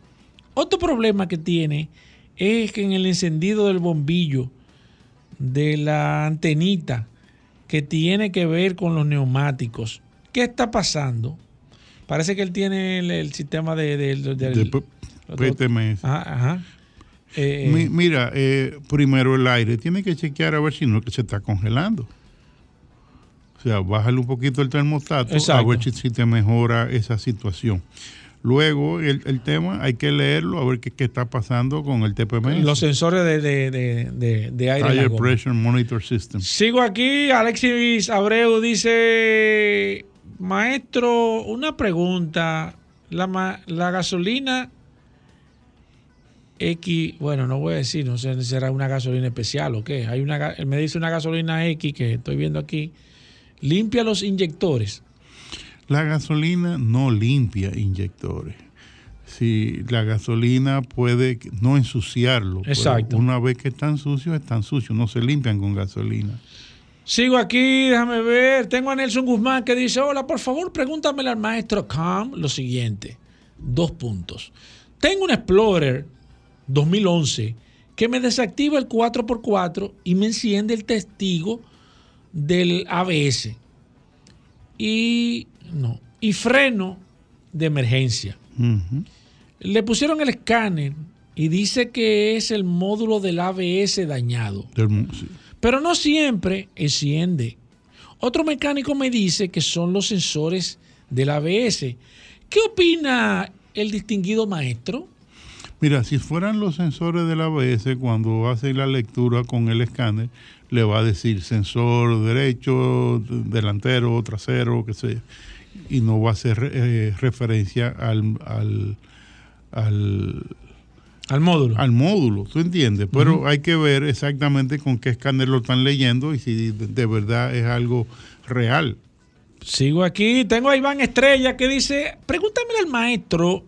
Otro problema que tiene es que en el encendido del bombillo de la antenita que tiene que ver con los neumáticos, ¿qué está pasando? Parece que él tiene el, el sistema de, de- del- De P- PTMS. Ajá, ajá. Eh, Mi- mira, eh, primero el aire, tiene que chequear a ver si no que se está congelando. O sea, bájale un poquito el termostato Exacto. a ver si, si te mejora esa situación. Luego, el, el tema hay que leerlo a ver qué, qué está pasando con el TPM. los sensores de, de- de- de- de aire. Tire. Pressure Monitor System. Sigo aquí, Alexis Abreu dice, maestro, una pregunta, la, ma- la gasolina X, bueno, no voy a decir, no sé si será una gasolina especial o qué, hay una, me dice una gasolina X que estoy viendo aquí, limpia los inyectores. La gasolina no limpia inyectores. Si la gasolina puede no ensuciarlo. Exacto. Una vez que están sucios, están sucios, no se limpian con gasolina. Sigo aquí, déjame ver. Tengo a Nelson Guzmán que dice, hola, por favor, pregúntamele al maestro Cam lo siguiente. Dos puntos. Tengo un Explorer 2011 que me desactiva el 4x4 y me enciende el testigo del ABS y no y freno de emergencia. Le pusieron el escáner y dice que es el módulo del ABS dañado. Pero no siempre enciende. Otro mecánico me dice que son los sensores del ABS. ¿Qué opina el distinguido maestro? Mira, si fueran los sensores del ABS, cuando hace la lectura con el escáner, le va a decir sensor derecho, delantero, trasero, qué sé, y no va a hacer eh, referencia al, al, al, módulo. Al módulo, ¿tú entiendes? Pero hay que ver exactamente con qué escáner lo están leyendo y si de verdad es algo real. Sigo aquí, tengo a Iván Estrella que dice, pregúntame al maestro,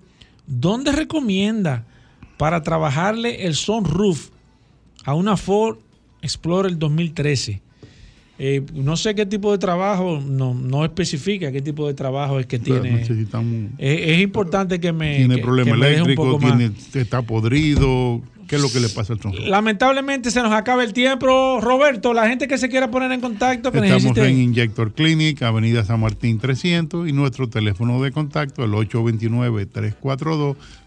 ¿dónde recomienda para trabajarle el sunroof a una Ford Explorer 2013? Eh, no sé qué tipo de trabajo, no, no especifica qué tipo de trabajo es que tiene. es, importante que me. Tiene problema eléctrico, tiene, está podrido. ¿Qué es lo que le pasa al tronco? Lamentablemente se nos acaba el tiempo. Roberto, la gente que se quiera poner en contacto. Que Estamos en Injector Clinic, Avenida San Martín 300 y nuestro teléfono de contacto el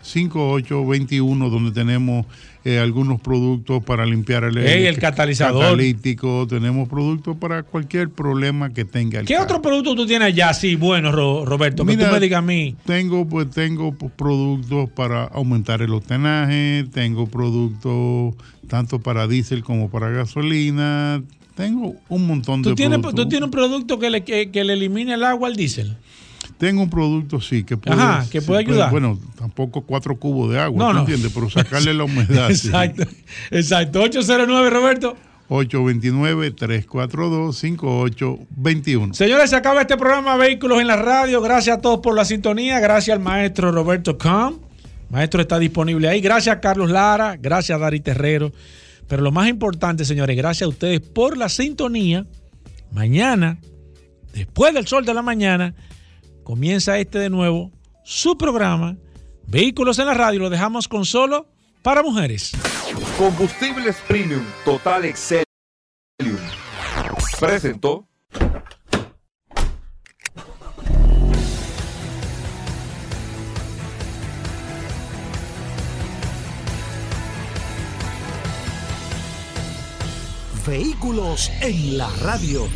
829-342-5821, donde tenemos eh, algunos productos para limpiar el, el catalizador. catalítico, tenemos productos para cualquier problema que tenga. El ¿Qué otro producto tú tienes allá? Sí, bueno, Roberto, que tú me digas a mí. Tengo, pues, tengo pues, productos para aumentar el octanaje, tengo productos tanto para diésel como para gasolina, tengo un montón de productos. ¿Tú tienes un producto que le, que, que le elimine el agua al diésel? Tengo un producto, sí, que puede, Ajá, que puede ayudar. Bueno, tampoco cuatro cubos de agua, no, entiendes? Pero sacarle la humedad. exacto, exacto. 809, Roberto. 829-342-5821. Señores, se acaba este programa Vehículos en la Radio. Gracias a todos por la sintonía. Gracias al maestro Roberto Com. Maestro está disponible ahí. Gracias a Carlos Lara. Gracias a Dari Terrero. Pero lo más importante, señores, gracias a ustedes por la sintonía. Mañana, después del sol de la mañana, comienza este de nuevo, su programa, Vehículos en la Radio. Lo dejamos con solo para mujeres. Combustibles Premium Total Excel. Presentó. Vehículos en la radio.